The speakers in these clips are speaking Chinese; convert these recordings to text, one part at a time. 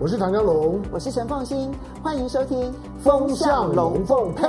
我是唐家龙，我是陈凤新，欢迎收听《风向龙凤配》。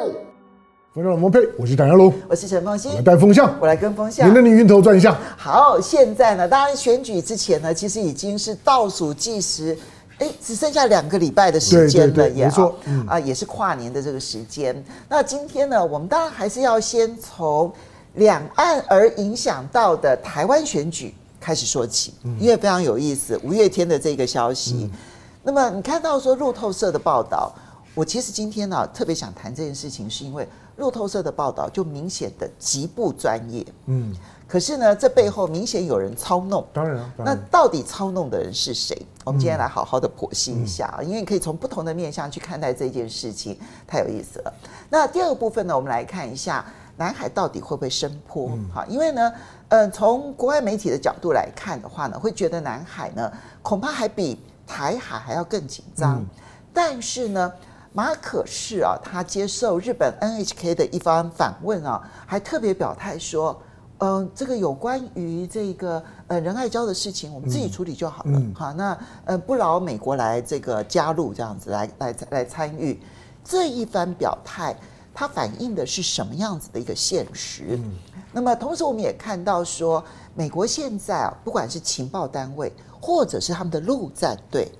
风向龙凤配，我是唐湘龙，我是陈凤馨，来带风向，我来跟风向，免得你晕头转向。好，现在呢，当然选举之前呢，其实已经是倒数计时，哎，只剩下两个礼拜的时间了，也没错，嗯、啊，也是跨年的这个时间。那今天呢，我们当然还是要先从两岸而影响到的台湾选举开始说起，嗯、因为非常有意思，五月天的这个消息。嗯那么你看到说路透社的报道，我其实今天呢、啊、特别想谈这件事情，是因为路透社的报道就明显的极不专业。嗯，可是呢，这背后明显有人操弄。当然啊，那到底操弄的人是谁？我们今天来好好的剖析一下啊，因为可以从不同的面向去看待这件事情，太有意思了。那第二个部分呢，我们来看一下南海到底会不会升波？好，因为呢，嗯，从国外媒体的角度来看的话呢，会觉得南海呢恐怕还比。台海还要更紧张，但是呢，马可仕啊，他接受日本 NHK 的一番访问啊，还特别表态说，嗯、呃，这个有关于这个呃仁爱礁的事情，我们自己处理就好了，嗯、好，那呃不劳美国来这个加入这样子来来来参与。这一番表态，它反映的是什么样子的一个现实？嗯、那么同时我们也看到说，美国现在啊，不管是情报单位。或者是他们的陆战队，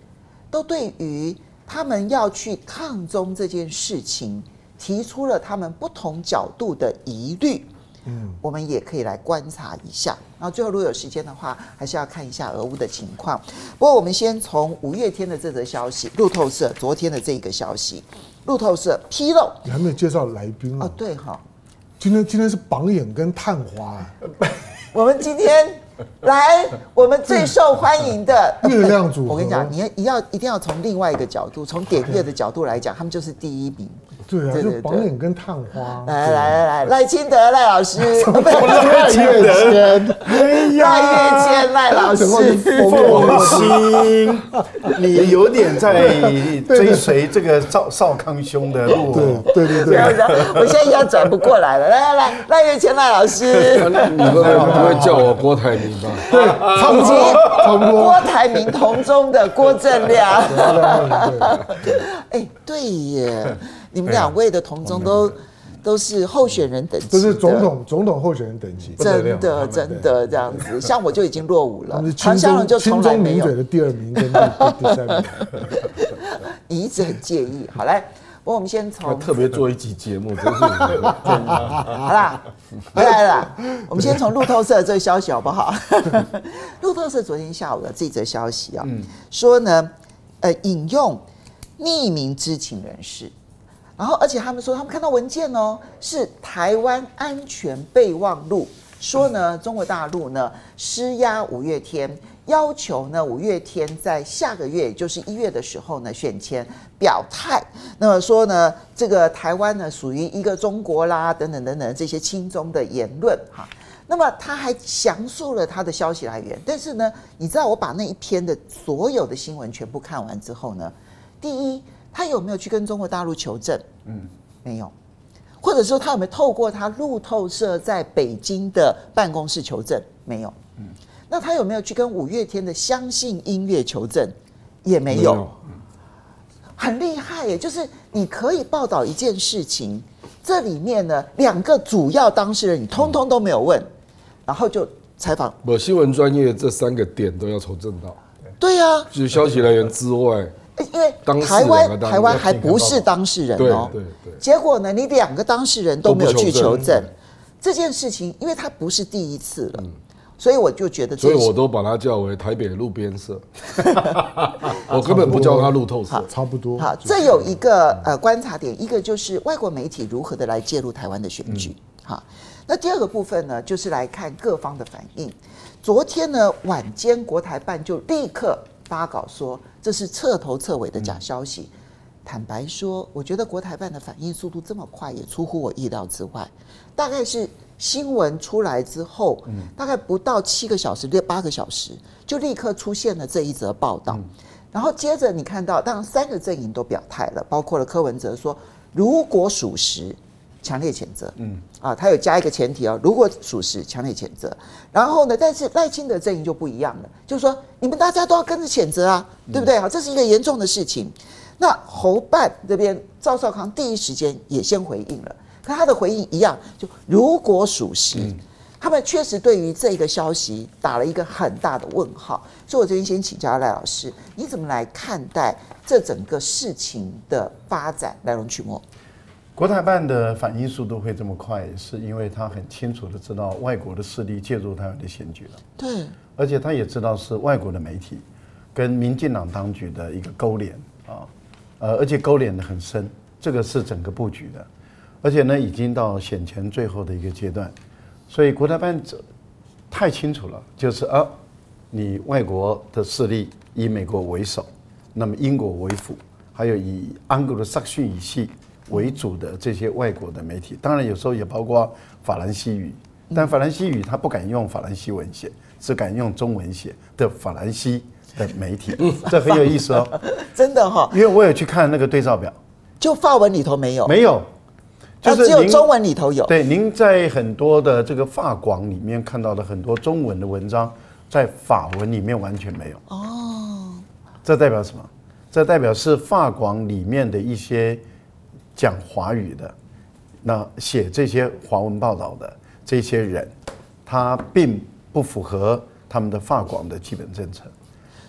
都对于他们要去抗中这件事情提出了他们不同角度的疑虑。嗯，我们也可以来观察一下。然后最后，如果有时间的话，还是要看一下俄乌的情况。不过，我们先从五月天的这则消息，路透社昨天的这个消息，路透社披露，你还没有介绍来宾哦？对哈，今天今天是榜眼跟探花。我们今天。来，我们最受欢迎的 月亮组合，我跟你讲，你要要一定要从另外一个角度，从点阅的角度来讲，他们就是第一名。对啊，就榜眼跟探花。来来来来，赖清德赖老师，赖月谦，赖月谦赖老师，凤馨，你有点在追随这个赵少康兄的路。对对对，我现在已经转不过来了。来来来，赖月谦赖老师，你会不会叫我郭台铭吧？对，差不多，差不多。郭台铭同宗的郭正亮。哎，对耶。你们两位的同宗都都是候选人等级，都是总统总统候选人等级，真的真的这样子。像我就已经落伍了，唐湘龙就从来没有。的第二名跟第三名，你一直很介意。好来，不过我们先从特别做一集节目，真是好啦，回来了。我们先从路透社这个消息好不好？路透社昨天下午的这则消息啊，说呢，呃，引用匿名知情人士。然后，而且他们说，他们看到文件哦，是台湾安全备忘录，说呢，中国大陆呢施压五月天，要求呢五月天在下个月，也就是一月的时候呢选前表态。那么说呢，这个台湾呢属于一个中国啦，等等等等这些亲中的言论哈。那么他还详述了他的消息来源，但是呢，你知道我把那一篇的所有的新闻全部看完之后呢，第一。他有没有去跟中国大陆求证？嗯，没有，或者说他有没有透过他路透社在北京的办公室求证？没有。嗯，那他有没有去跟五月天的相信音乐求证？也没有。很厉害耶！就是你可以报道一件事情，这里面呢两个主要当事人你通通都没有问，然后就采访。我新闻专业这三个点都要求证到。对呀，就是消息来源之外。因为台湾台湾还不是当事人哦，对对对。结果呢，你两个当事人都没有去求证这件事情，因为他不是第一次了，所以我就觉得，所以我都把它叫为台北路边社，我根本不叫他路透社，差不多。好，这有一个呃观察点，一个就是外国媒体如何的来介入台湾的选举。好，那第二个部分呢，就是来看各方的反应。昨天呢晚间，国台办就立刻。发稿说这是彻头彻尾的假消息。坦白说，我觉得国台办的反应速度这么快，也出乎我意料之外。大概是新闻出来之后，大概不到七个小时，六八个小时，就立刻出现了这一则报道。然后接着你看到，当然三个阵营都表态了，包括了柯文哲说，如果属实，强烈谴责。嗯，啊，他有加一个前提哦，如果属实，强烈谴责。然后呢，但是赖清德阵营就不一样了，就是说你们大家都要跟着谴责啊，对不对？好，这是一个严重的事情。那侯办这边赵少康第一时间也先回应了，可他的回应一样，就如果属实。嗯他们确实对于这个消息打了一个很大的问号，所以我这边先请教赖老师，你怎么来看待这整个事情的发展来龙去脉？国台办的反应速度会这么快，是因为他很清楚的知道外国的势力介入台湾的选举了。对，而且他也知道是外国的媒体跟民进党当局的一个勾连啊，呃，而且勾连的很深，这个是整个布局的，而且呢，已经到选前最后的一个阶段。所以国台办这太清楚了，就是啊，你外国的势力以美国为首，那么英国为辅，还有以安格鲁萨克逊语系为主的这些外国的媒体，当然有时候也包括法兰西语，但法兰西语他不敢用法兰西文写，只敢用中文写的法兰西的媒体，这很有意思哦，真的哈，因为我有去看那个对照表，就法文里头没有，没有。就是只有中文里头有。对，您在很多的这个法广里面看到的很多中文的文章，在法文里面完全没有。哦，这代表什么？这代表是法广里面的一些讲华语的，那写这些华文报道的这些人，他并不符合他们的法广的基本政策。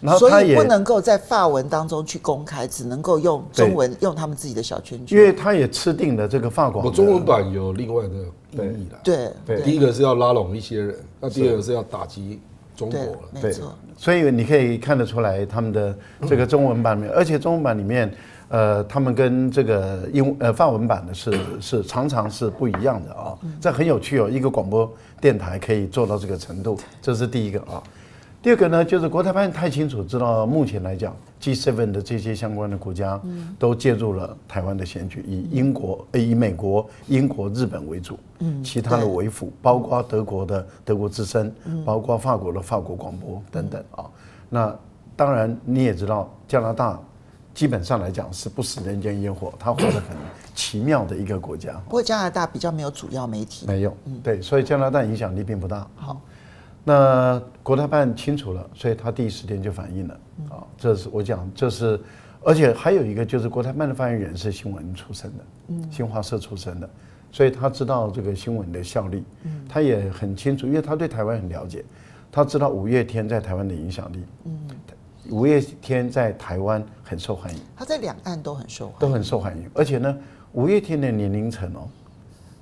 然后所以不能够在法文当中去公开，只能够用中文，用他们自己的小圈圈。因为他也吃定了这个法广。我中文版有另外的意义了。对对，第一个是要拉拢一些人，那第二个是要打击中国了。没错。所以你可以看得出来，他们的这个中文版里面，而且中文版里面，呃，他们跟这个英呃范文版的是是常常是不一样的啊。这很有趣哦，一个广播电台可以做到这个程度，这是第一个啊。第二个呢，就是国台办太清楚知道，目前来讲，G7 的这些相关的国家都介入了台湾的选举，以英国、以美国、英国、日本为主，其他的为辅，包括德国的德国之声，包括法国的法国广播等等啊。那当然你也知道，加拿大基本上来讲是不食人间烟火，它活得很奇妙的一个国家。不过加拿大比较没有主要媒体，没有，对，所以加拿大影响力并不大。好。那国台办清楚了，所以他第一时间就反应了。啊，这是我讲，这是，而且还有一个就是国台办的发言人是新闻出身的，新华社出身的，所以他知道这个新闻的效力，他也很清楚，因为他对台湾很了解，他知道五月天在台湾的影响力，五月天在台湾很受欢迎，他在两岸都很受欢迎，都很受欢迎，而且呢，五月天的年龄层哦，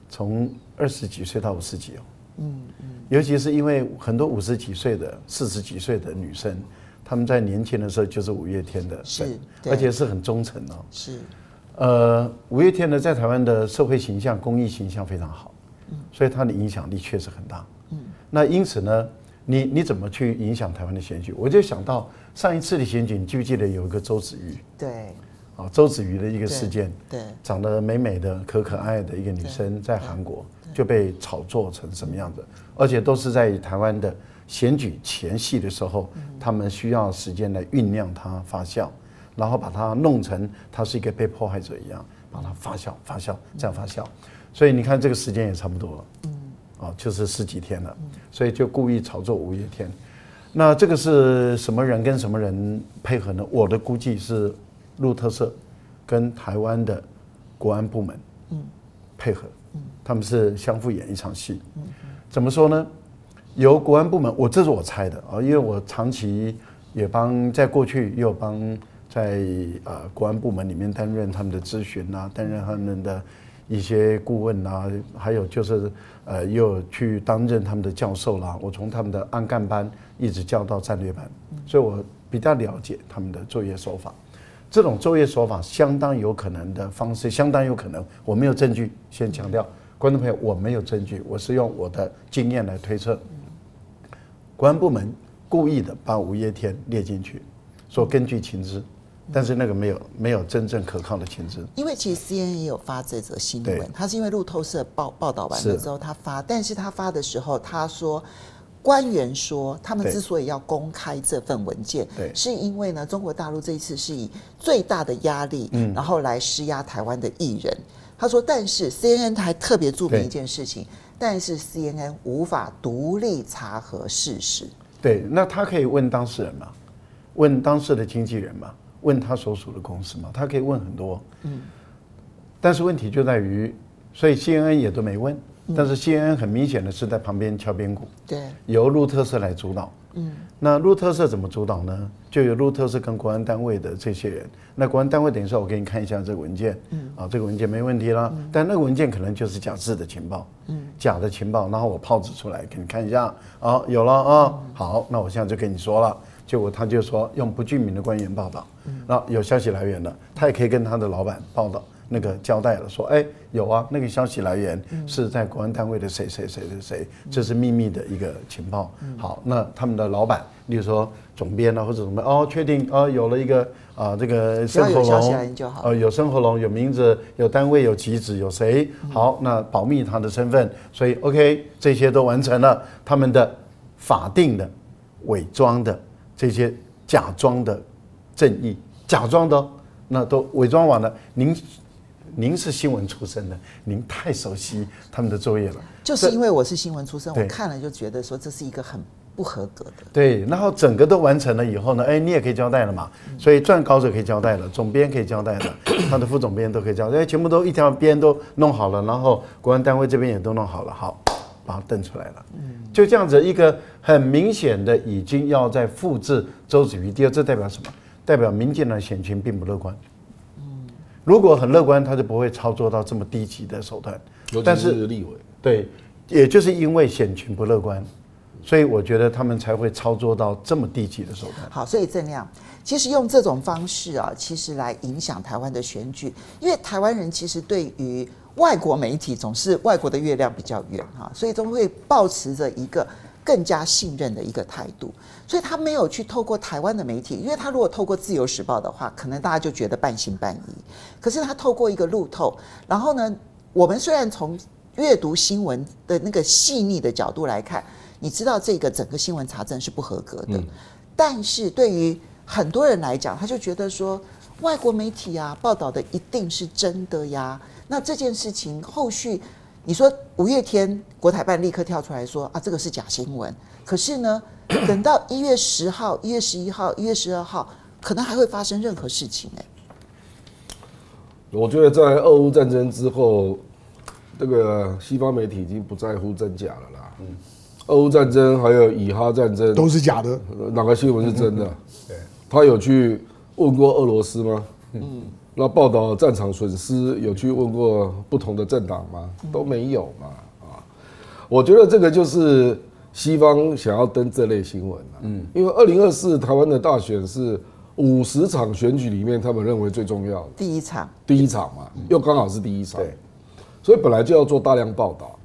从二十几岁到五十几哦。嗯嗯，尤其是因为很多五十几岁的、四十几岁的女生，她们在年轻的时候就是五月天的粉，而且是很忠诚哦。是，呃，五月天呢，在台湾的社会形象、公益形象非常好，所以他的影响力确实很大。嗯，那因此呢，你你怎么去影响台湾的选举？我就想到上一次的选举，你记不记得有一个周子瑜？对。啊，周子瑜的一个事件，对，长得美美的、可可爱的一个女生，在韩国就被炒作成什么样子，而且都是在台湾的选举前夕的时候，他们需要时间来酝酿它发酵，然后把它弄成他是一个被迫害者一样，把它发酵、发酵这样发酵，所以你看这个时间也差不多了，嗯，啊，就是十几天了，所以就故意炒作五月天，那这个是什么人跟什么人配合呢？我的估计是。路特社跟台湾的国安部门配合，他们是相互演一场戏。怎么说呢？由国安部门，我这是我猜的啊，因为我长期也帮在过去也有帮在呃国安部门里面担任他们的咨询啊，担任他们的一些顾问啊，还有就是呃又去担任他们的教授啦。我从他们的安干班一直教到战略班，所以我比较了解他们的作业手法。这种作业手法相当有可能的方式，相当有可能，我没有证据。先强调，观众朋友，我没有证据，我是用我的经验来推测。国安部门故意的把五月天列进去，说根据情资，但是那个没有没有真正可靠的签证。因为其实 CNN 也有发这则新闻，他是因为路透社报报道完了之后他发，但是他发的时候他说。官员说，他们之所以要公开这份文件，对，是因为呢，中国大陆这一次是以最大的压力，嗯，然后来施压台湾的艺人，他说，但是 CNN 还特别注明一件事情，但是 CNN 无法独立查核事实。对，那他可以问当事人吗？问当事的经纪人吗？问他所属的公司嘛？他可以问很多。嗯。但是问题就在于，所以 CNN 也都没问。但是 CNN 很明显的是在旁边敲边鼓。对。由路特社来主导。嗯。那路特社怎么主导呢？就由路特社跟国安单位的这些人。那国安单位等于说，我给你看一下这个文件。嗯。啊，这个文件没问题啦。嗯。但那个文件可能就是假制的情报。嗯。假的情报，然后我炮制出来给你看一下。啊，有了啊。好，那我现在就跟你说了。结果他就说用不具名的官员报道，那有消息来源了，他也可以跟他的老板报道那个交代了，说哎有啊，那个消息来源是在国安单位的谁谁谁谁谁，这是秘密的一个情报。好，那他们的老板，例如说总编啊或者什么哦，确定哦有了一个啊这个生活龙，哦有生活龙有名字有单位有籍址有谁，好那保密他的身份，所以 OK 这些都完成了，他们的法定的伪装的。这些假装的正义，假装的那都伪装完了。您，您是新闻出身的，您太熟悉他们的作业了。就是因为我是新闻出身，我看了就觉得说这是一个很不合格的。对，然后整个都完成了以后呢，哎，你也可以交代了嘛。所以撰稿者可以交代了，总编可以交代了，他的副总编都可以交代，哎，全部都一条边都弄好了，然后国安单位这边也都弄好了，好。把它瞪出来了，就这样子一个很明显的已经要在复制周子瑜。第二，这代表什么？代表民进党选情并不乐观。如果很乐观，他就不会操作到这么低级的手段。但是立委对，也就是因为选情不乐观，所以我觉得他们才会操作到这么低级的手段。好，所以郑亮，其实用这种方式啊，其实来影响台湾的选举，因为台湾人其实对于。外国媒体总是外国的月亮比较圆哈，所以都会抱持着一个更加信任的一个态度，所以他没有去透过台湾的媒体，因为他如果透过自由时报的话，可能大家就觉得半信半疑。可是他透过一个路透，然后呢，我们虽然从阅读新闻的那个细腻的角度来看，你知道这个整个新闻查证是不合格的，但是对于很多人来讲，他就觉得说外国媒体啊报道的一定是真的呀。那这件事情后续，你说五月天国台办立刻跳出来说啊，这个是假新闻。可是呢，等到一月十号、一月十一号、一月十二号，可能还会发生任何事情哎。我觉得在俄乌战争之后，这个西方媒体已经不在乎真假了啦。嗯，俄乌战争还有以哈战争都是假的，哪个新闻是真的？对，他有去问过俄罗斯吗？嗯。那报道战场损失有去问过不同的政党吗？都没有嘛啊！我觉得这个就是西方想要登这类新闻。嗯，因为二零二四台湾的大选是五十场选举里面他们认为最重要的第一场，第一场嘛，又刚好是第一场，对，所以本来就要做大量报道。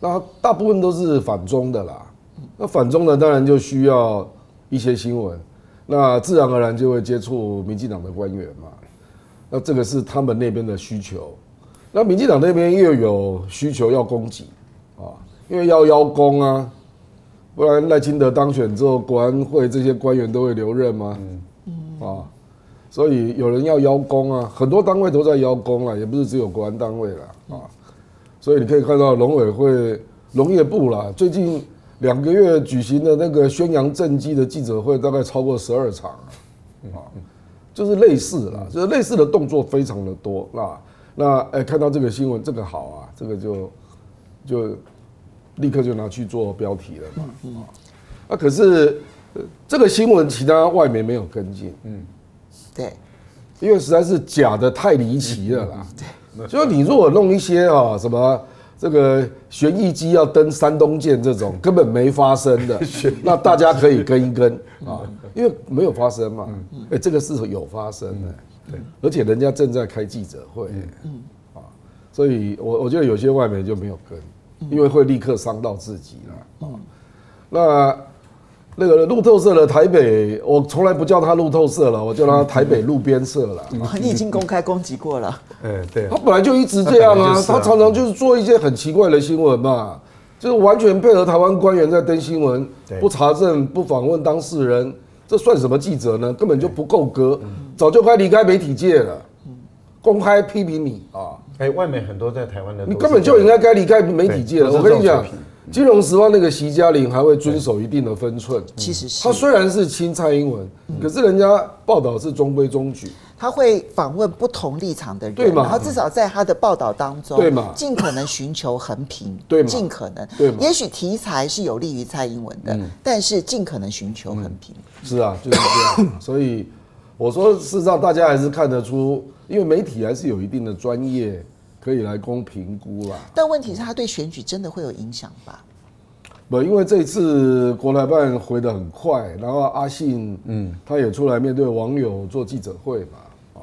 那大部分都是反中的啦，那反中的当然就需要一些新闻，那自然而然就会接触民进党的官员嘛。那这个是他们那边的需求，那民进党那边又有需求要供给啊，因为要邀功啊，不然赖清德当选之后，国安会这些官员都会留任吗？嗯啊，所以有人要邀功啊，很多单位都在邀功啊，也不是只有国安单位了啊，所以你可以看到农委会、农业部啦，最近两个月举行的那个宣扬政绩的记者会，大概超过十二场啊。就是类似啦，就是类似的动作非常的多。那那哎、欸，看到这个新闻，这个好啊，这个就就立刻就拿去做标题了嘛。嗯。啊，可是这个新闻其他外媒没有跟进。嗯。对。因为实在是假的太离奇了啦。对。就是你如果弄一些啊什么这个旋翼机要登山东舰这种根本没发生的，那大家可以跟一跟啊。因为没有发生嘛，哎，这个是有发生的，对，而且人家正在开记者会，嗯，啊，所以我我觉得有些外媒就没有跟，因为会立刻伤到自己了，啊，那那个路透社的台北，我从来不叫他路透社了，我叫他台北路边社了。你已经公开攻击过了，哎，对，他本来就一直这样 啊，他常常就是做一些很奇怪的新闻嘛，就是完全配合台湾官员在登新闻，不查证，不访问当事人。这算什么记者呢？根本就不够格，早就该离开媒体界了。公开批评你啊！哎，外面很多在台湾的，你根本就应该该离开媒体界了。我跟你讲，《金融时报》那个席嘉玲还会遵守一定的分寸。其实是他虽然是亲蔡英文，可是人家报道是中规中矩。他会访问不同立场的人，对嘛？然后至少在他的报道当中，对嘛？尽可能寻求横平，对嘛？尽可能，对嘛？也许题材是有利于蔡英文的，但是尽可能寻求横平。是啊，就是这样。所以我说，事实上大家还是看得出，因为媒体还是有一定的专业，可以来供评估啦。但问题是，他对选举真的会有影响吧？不，因为这次国台办回得很快，然后阿信，嗯，他也出来面对网友做记者会嘛。啊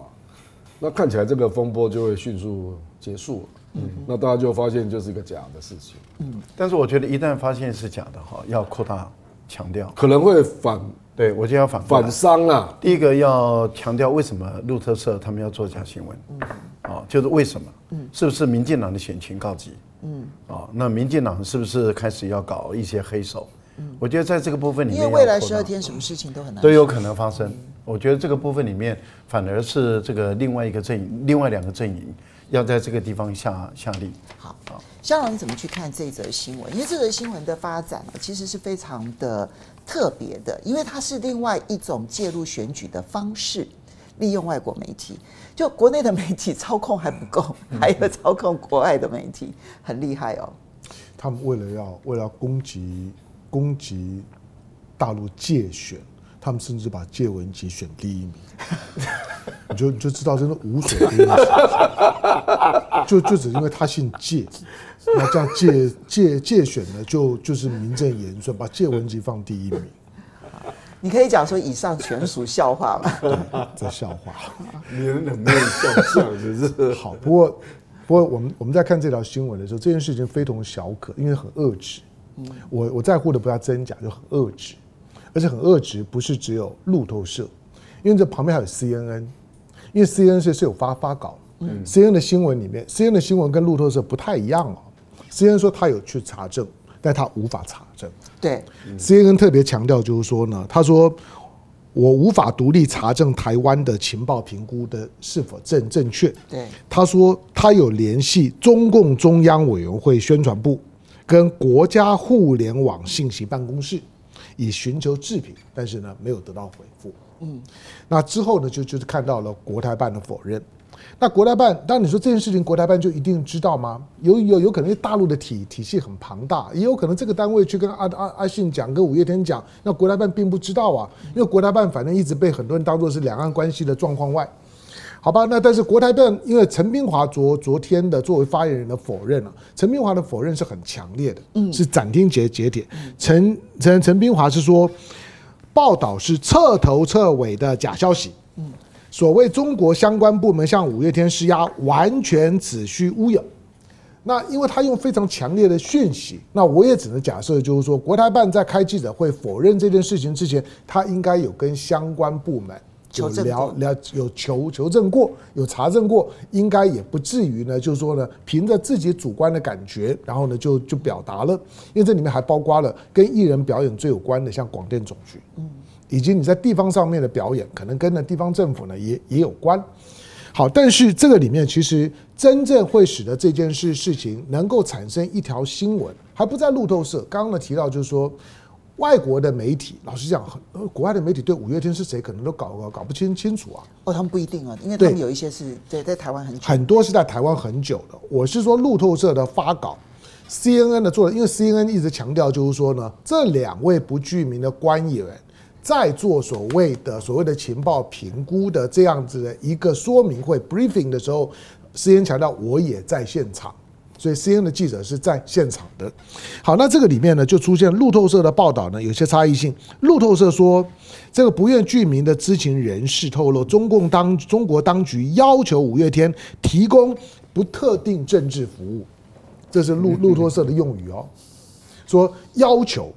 那看起来这个风波就会迅速结束了，嗯，那大家就发现就是一个假的事情，嗯，但是我觉得一旦发现是假的哈，要扩大强调，可能会反，对我就要反反商了。第一个要强调为什么路透社他们要做假新闻，嗯，啊，就是为什么，嗯，是不是民进党的选情告急，嗯，啊，那民进党是不是开始要搞一些黑手？嗯，我觉得在这个部分里面，因为未来十二天什么事情都很难，都有可能发生。我觉得这个部分里面，反而是这个另外一个阵营，另外两个阵营要在这个地方下下力。好，香龙，你怎么去看这则新闻？因为这则新闻的发展其实是非常的特别的，因为它是另外一种介入选举的方式，利用外国媒体，就国内的媒体操控还不够，还有操控国外的媒体，很厉害哦。他们为了要为了要攻击攻击大陆介选。他们甚至把谢文吉选第一名，你就你就知道真的无所不用就就只因为他姓谢，那这样借借借选呢，就就是名正言顺把谢文吉放第一名。你可以讲说以上全属笑话吗？这笑话，你很冷面笑笑，只是好。不过不过我们我们在看这条新闻的时候，这件事情非同小可，因为很恶质。我我在乎的不要真假，就很恶质。而且很恶质，不是只有路透社，因为这旁边还有 CNN，因为 CNN 是是有发发稿，嗯，CNN 的新闻里面，CNN 的新闻跟路透社不太一样哦。CNN 说他有去查证，但他无法查证。对，CNN 特别强调就是说呢，他说我无法独立查证台湾的情报评估的是否正正确。对，他说他有联系中共中央委员会宣传部跟国家互联网信息办公室。以寻求置品，但是呢，没有得到回复。嗯，那之后呢，就就是看到了国台办的否认。那国台办，当然你说这件事情，国台办就一定知道吗？有有有可能大陆的体体系很庞大，也有可能这个单位去跟阿阿阿信讲，跟五月天讲，那国台办并不知道啊，因为国台办反正一直被很多人当做是两岸关系的状况外。好吧，那但是国台办因为陈冰华昨昨天的作为发言人的否认了，陈冰华的否认是很强烈的，嗯，是斩钉截截铁。陈陈陈冰华是说，报道是彻头彻尾的假消息，嗯，所谓中国相关部门向五月天施压，完全子虚乌有。那因为他用非常强烈的讯息，那我也只能假设，就是说国台办在开记者会否认这件事情之前，他应该有跟相关部门。有聊聊有求求证过，有查证过，应该也不至于呢。就是说呢，凭着自己主观的感觉，然后呢就就表达了。因为这里面还包括了跟艺人表演最有关的，像广电总局，嗯，以及你在地方上面的表演，可能跟呢地方政府呢也也有关。好，但是这个里面其实真正会使得这件事事情能够产生一条新闻，还不在路透社。刚刚呢提到就是说。外国的媒体，老实讲，很国外的媒体对五月天是谁，可能都搞搞搞不清清楚啊。哦，他们不一定啊，因为他们有一些是对在台湾很久，很多是在台湾很久的。我是说路透社的发稿，CNN 的做的，因为 CNN 一直强调就是说呢，这两位不具名的官员在做所谓的所谓的情报评估的这样子的一个说明会 briefing 的时候，CNN 强调我也在现场。所以 CNN 的记者是在现场的。好，那这个里面呢，就出现路透社的报道呢，有些差异性。路透社说，这个不愿具名的知情人士透露，中共当中国当局要求五月天提供不特定政治服务，这是路 路透社的用语哦。说要求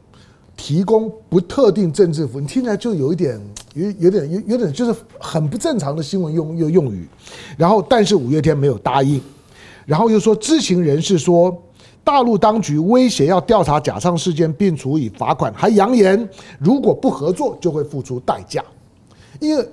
提供不特定政治服务，你听起来就有一点有有点有有点就是很不正常的新闻用用用语。然后，但是五月天没有答应。然后又说，知情人士说，大陆当局威胁要调查假唱事件并处以罚款，还扬言如果不合作就会付出代价。因为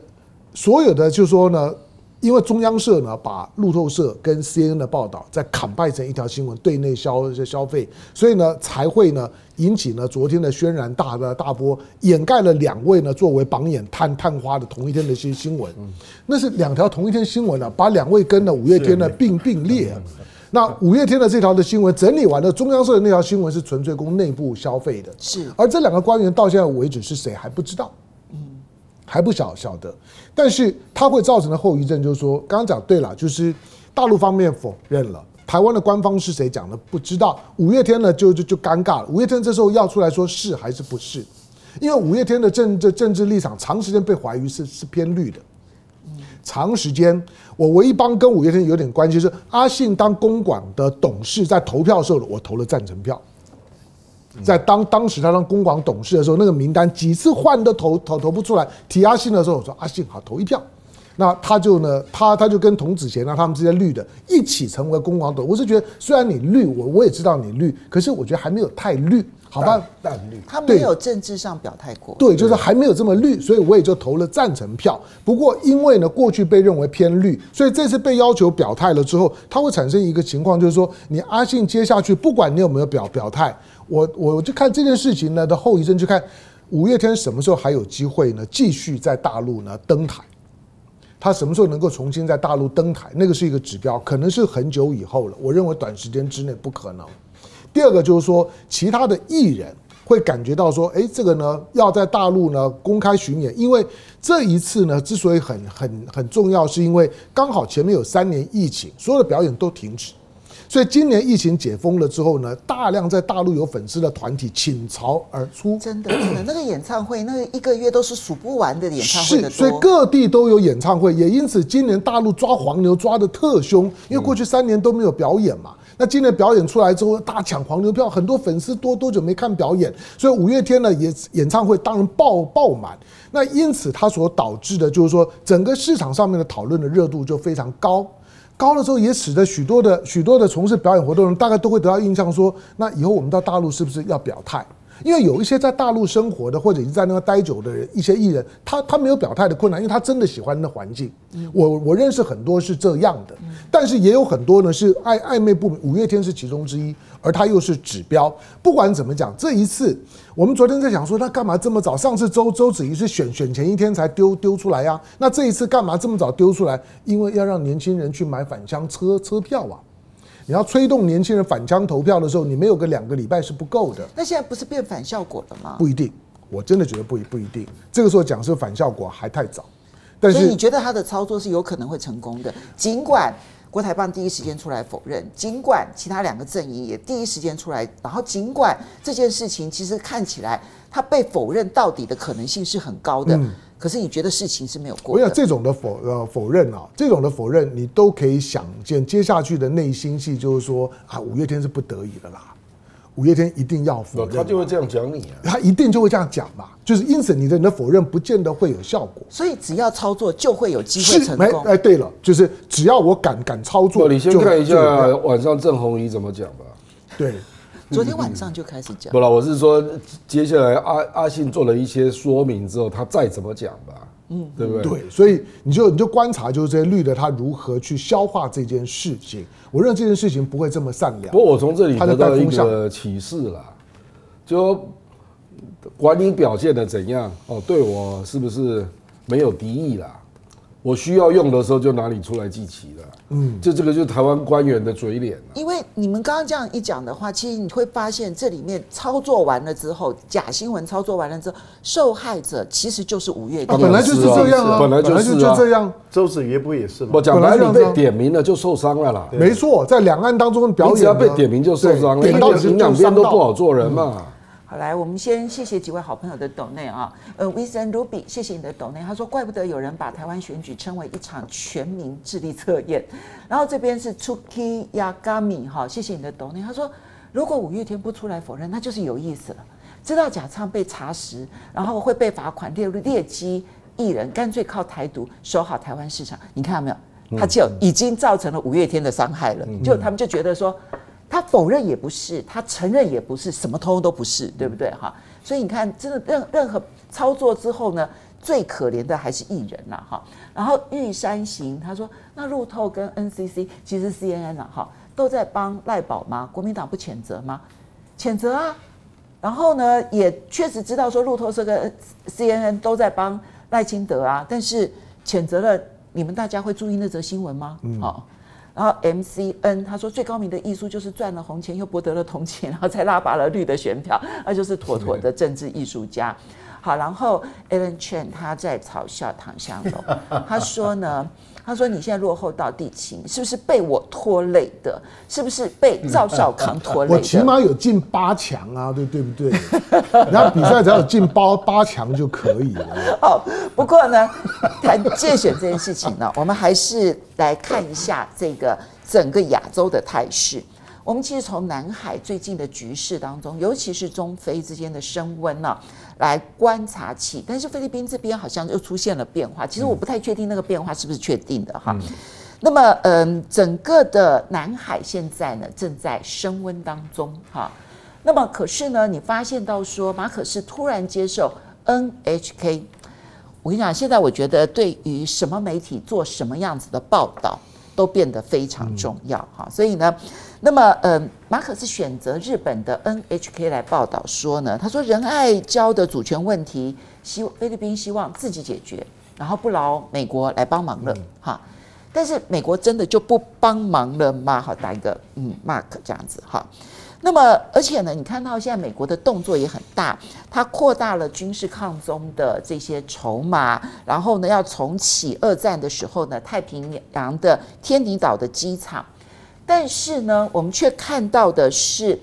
所有的就是说呢，因为中央社呢把路透社跟 CNN 的报道再砍败成一条新闻，对内消消费，所以呢才会呢引起呢昨天的轩然大的大波，掩盖了两位呢作为榜眼探探花的同一天的一些新闻。那是两条同一天新闻呢，把两位跟呢五月天呢并并列。那五月天的这条的新闻整理完了，中央社的那条新闻是纯粹供内部消费的。是，而这两个官员到现在为止是谁还不知道。还不晓晓得，但是它会造成的后遗症就是说，刚刚讲对了，就是大陆方面否认了，台湾的官方是谁讲的不知道。五月天呢就就就尴尬了，五月天这时候要出来说是还是不是？因为五月天的政治政治立场长时间被怀疑是是偏绿的，长时间我唯一帮跟五月天有点关系是阿信当公馆的董事，在投票的时候我投了赞成票。在当当时他当公广董事的时候，那个名单几次换都投投投不出来。提阿信的时候，我说阿信好投一票，那他就呢，他他就跟童子贤啊他们这些绿的一起成为公广董。我是觉得虽然你绿，我我也知道你绿，可是我觉得还没有太绿，好吧？淡绿，他没有政治上表态过，对，就是还没有这么绿，所以我也就投了赞成票。不过因为呢过去被认为偏绿，所以这次被要求表态了之后，它会产生一个情况，就是说你阿信接下去不管你有没有表表态。我我就看这件事情呢的后遗症，就看五月天什么时候还有机会呢继续在大陆呢登台，他什么时候能够重新在大陆登台，那个是一个指标，可能是很久以后了。我认为短时间之内不可能。第二个就是说，其他的艺人会感觉到说，哎，这个呢要在大陆呢公开巡演，因为这一次呢之所以很很很重要，是因为刚好前面有三年疫情，所有的表演都停止。所以今年疫情解封了之后呢，大量在大陆有粉丝的团体倾巢而出。真的，真的，那个演唱会，那个一个月都是数不完的演唱会的多。是，所以各地都有演唱会，也因此今年大陆抓黄牛抓的特凶，因为过去三年都没有表演嘛。那今年表演出来之后，大抢黄牛票，很多粉丝多多久没看表演，所以五月天呢也演唱会当然爆爆满。那因此它所导致的就是说，整个市场上面的讨论的热度就非常高。高的时候，也使得许多的许多的从事表演活动的人，大概都会得到印象说，那以后我们到大陆是不是要表态？因为有一些在大陆生活的或者已经在那边待久的人，一些艺人，他他没有表态的困难，因为他真的喜欢那环境。我我认识很多是这样的，但是也有很多呢是暧暧昧不明。五月天是其中之一，而他又是指标。不管怎么讲，这一次我们昨天在讲说，他干嘛这么早？上次周周子怡是选选前一天才丢丢出来呀、啊，那这一次干嘛这么早丢出来？因为要让年轻人去买返乡车车票啊。你要催动年轻人反枪投票的时候，你没有个两个礼拜是不够的。那现在不是变反效果了吗？不一定，我真的觉得不不一定。这个时候讲是反效果还太早。但是所以你觉得他的操作是有可能会成功的？尽管国台办第一时间出来否认，尽管其他两个阵营也第一时间出来，然后尽管这件事情其实看起来他被否认到底的可能性是很高的。嗯可是你觉得事情是没有过的？我想这种的否呃否认啊，这种的否认你都可以想见，接下去的内心戏就是说啊，五月天是不得已的啦，五月天一定要否认，他就会这样讲你啊，他一定就会这样讲嘛，就是因此你的你的否认不见得会有效果，所以只要操作就会有机会成功。哎，对了，就是只要我敢敢操作，你先看一下晚上郑弘仪怎么讲吧。对。昨天晚上就开始讲。不了，我是说，接下来阿阿信做了一些说明之后，他再怎么讲吧，嗯，对不对？对，所以你就你就观察，就是这些绿的他如何去消化这件事情。我认为这件事情不会这么善良。不过我从这里得到一个启示了，就管你表现的怎样哦，对我是不是没有敌意啦？我需要用的时候就拿你出来祭旗了，嗯，就这个就是台湾官员的嘴脸。因为你们刚刚这样一讲的话，其实你会发现这里面操作完了之后，假新闻操作完了之后，受害者其实就是五月天。本来就是这样啊，本来就是这样。周子瑜不也是吗？我讲白了，你被点名了就受伤了啦。没错，在两岸当中表演，只要被点名就受伤了，点到你两边都不好做人嘛。好，来，我们先谢谢几位好朋友的抖内啊，呃，Vincent Ruby，谢谢你的抖内。他说，怪不得有人把台湾选举称为一场全民智力测验。然后这边是 Chuki Yagami 哈，谢谢你的抖内。他说，如果五月天不出来否认，那就是有意思了。知道假唱被查实，然后会被罚款列入劣迹艺人，干脆靠台独守好台湾市场。你看到没有？他就已经造成了五月天的伤害了。就他们就觉得说。他否认也不是，他承认也不是，什么通通都不是，对不对哈？所以你看，真的任任何操作之后呢，最可怜的还是艺人了哈。然后玉山行他说，那路透跟 NCC 其实 CNN 啊哈，都在帮赖宝吗？国民党不谴责吗？谴责啊。然后呢，也确实知道说路透社跟 CNN 都在帮赖清德啊，但是谴责了，你们大家会注意那则新闻吗？嗯，好。然后 MCN 他说最高明的艺术就是赚了红钱又博得了同情，然后才拉拔了绿的选票，那就是妥妥的政治艺术家。好，然后 Alan Chen 他在嘲笑唐香龙，他说呢，他说你现在落后到第七，是不是被我拖累的？是不是被赵少康拖累的？我起码有进八强啊，对对不对？然后比赛只要有进八八强就可以了。好，不过呢，谈介选这件事情呢，我们还是来看一下这个整个亚洲的态势。我们其实从南海最近的局势当中，尤其是中非之间的升温呢，来观察起。但是菲律宾这边好像又出现了变化，其实我不太确定那个变化是不是确定的哈。那么，嗯，整个的南海现在呢正在升温当中哈。那么，可是呢，你发现到说马可是突然接受 NHK，我跟你讲，现在我觉得对于什么媒体做什么样子的报道都变得非常重要哈。所以呢。那么，呃，马可是选择日本的 NHK 来报道说呢，他说仁爱礁的主权问题，希菲律宾希望自己解决，然后不劳美国来帮忙了，哈。但是美国真的就不帮忙了吗？好，打一个嗯 mark 这样子哈。那么，而且呢，你看到现在美国的动作也很大，它扩大了军事抗中的这些筹码，然后呢，要重启二战的时候呢，太平洋的天女岛的机场。但是呢，我们却看到的是，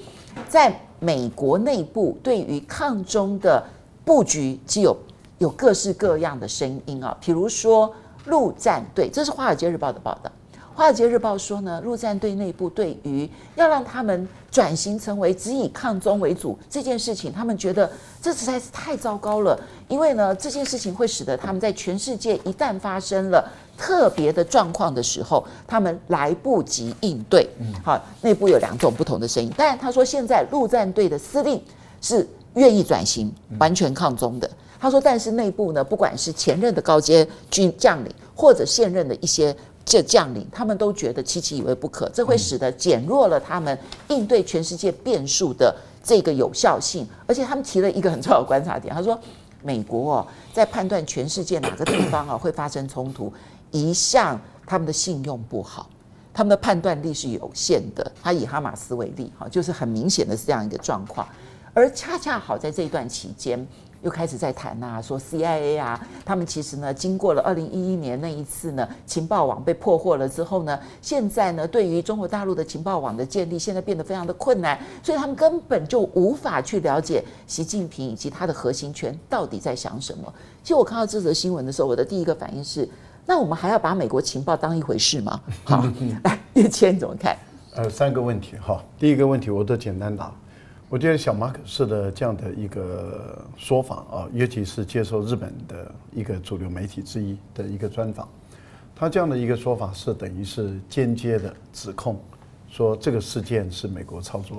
在美国内部对于抗中的布局，既有有各式各样的声音啊。比如说陆战队，这是《华尔街日报》的报道。《华尔街日报》说呢，陆战队内部对于要让他们转型成为只以抗中为主这件事情，他们觉得这实在是太糟糕了。因为呢，这件事情会使得他们在全世界一旦发生了特别的状况的时候，他们来不及应对。好，内部有两种不同的声音。但他说，现在陆战队的司令是愿意转型，完全抗中的。他说，但是内部呢，不管是前任的高阶军将领，或者现任的一些。这将领，他们都觉得期期以为不可，这会使得减弱了他们应对全世界变数的这个有效性。而且他们提了一个很重要的观察点，他说，美国哦，在判断全世界哪个地方啊 会发生冲突，一向他们的信用不好，他们的判断力是有限的。他以哈马斯为例，哈，就是很明显的是这样一个状况。而恰恰好在这一段期间。又开始在谈呐，说 CIA 啊，他们其实呢，经过了二零一一年那一次呢，情报网被破获了之后呢，现在呢，对于中国大陆的情报网的建立，现在变得非常的困难，所以他们根本就无法去了解习近平以及他的核心圈到底在想什么。其实我看到这则新闻的时候，我的第一个反应是，那我们还要把美国情报当一回事吗？好，来，叶谦怎么看？呃，三个问题哈，第一个问题我都简单答。我觉得小马可仕的这样的一个说法啊，尤其是接受日本的一个主流媒体之一的一个专访，他这样的一个说法是等于是间接的指控，说这个事件是美国操作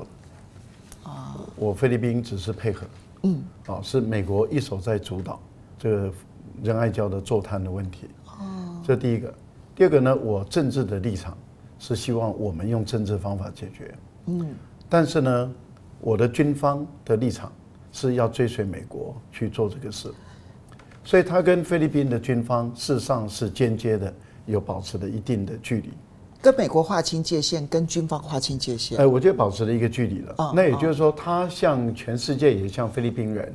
的，啊，我菲律宾只是配合，嗯，啊，是美国一手在主导这个仁爱礁的坐滩的问题，哦，这第一个，第二个呢，我政治的立场是希望我们用政治方法解决，嗯，但是呢。我的军方的立场是要追随美国去做这个事，所以他跟菲律宾的军方事实上是间接的有保持了一定的距离，跟美国划清界限，跟军方划清界限。哎，我觉得保持了一个距离了。那也就是说，他向全世界也向菲律宾人，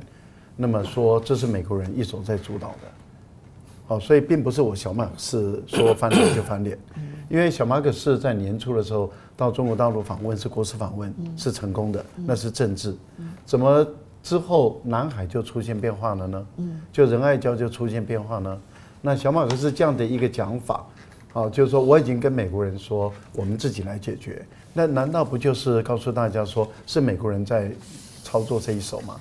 那么说这是美国人一手在主导的。好，所以并不是我小马可仕说翻脸就翻脸。因为小马可是在年初的时候到中国大陆访问是国事访问是成功的，那是政治。怎么之后南海就出现变化了呢？就仁爱礁就出现变化呢？那小马可是这样的一个讲法，啊，就是说我已经跟美国人说我们自己来解决，那难道不就是告诉大家说是美国人在操作这一手吗？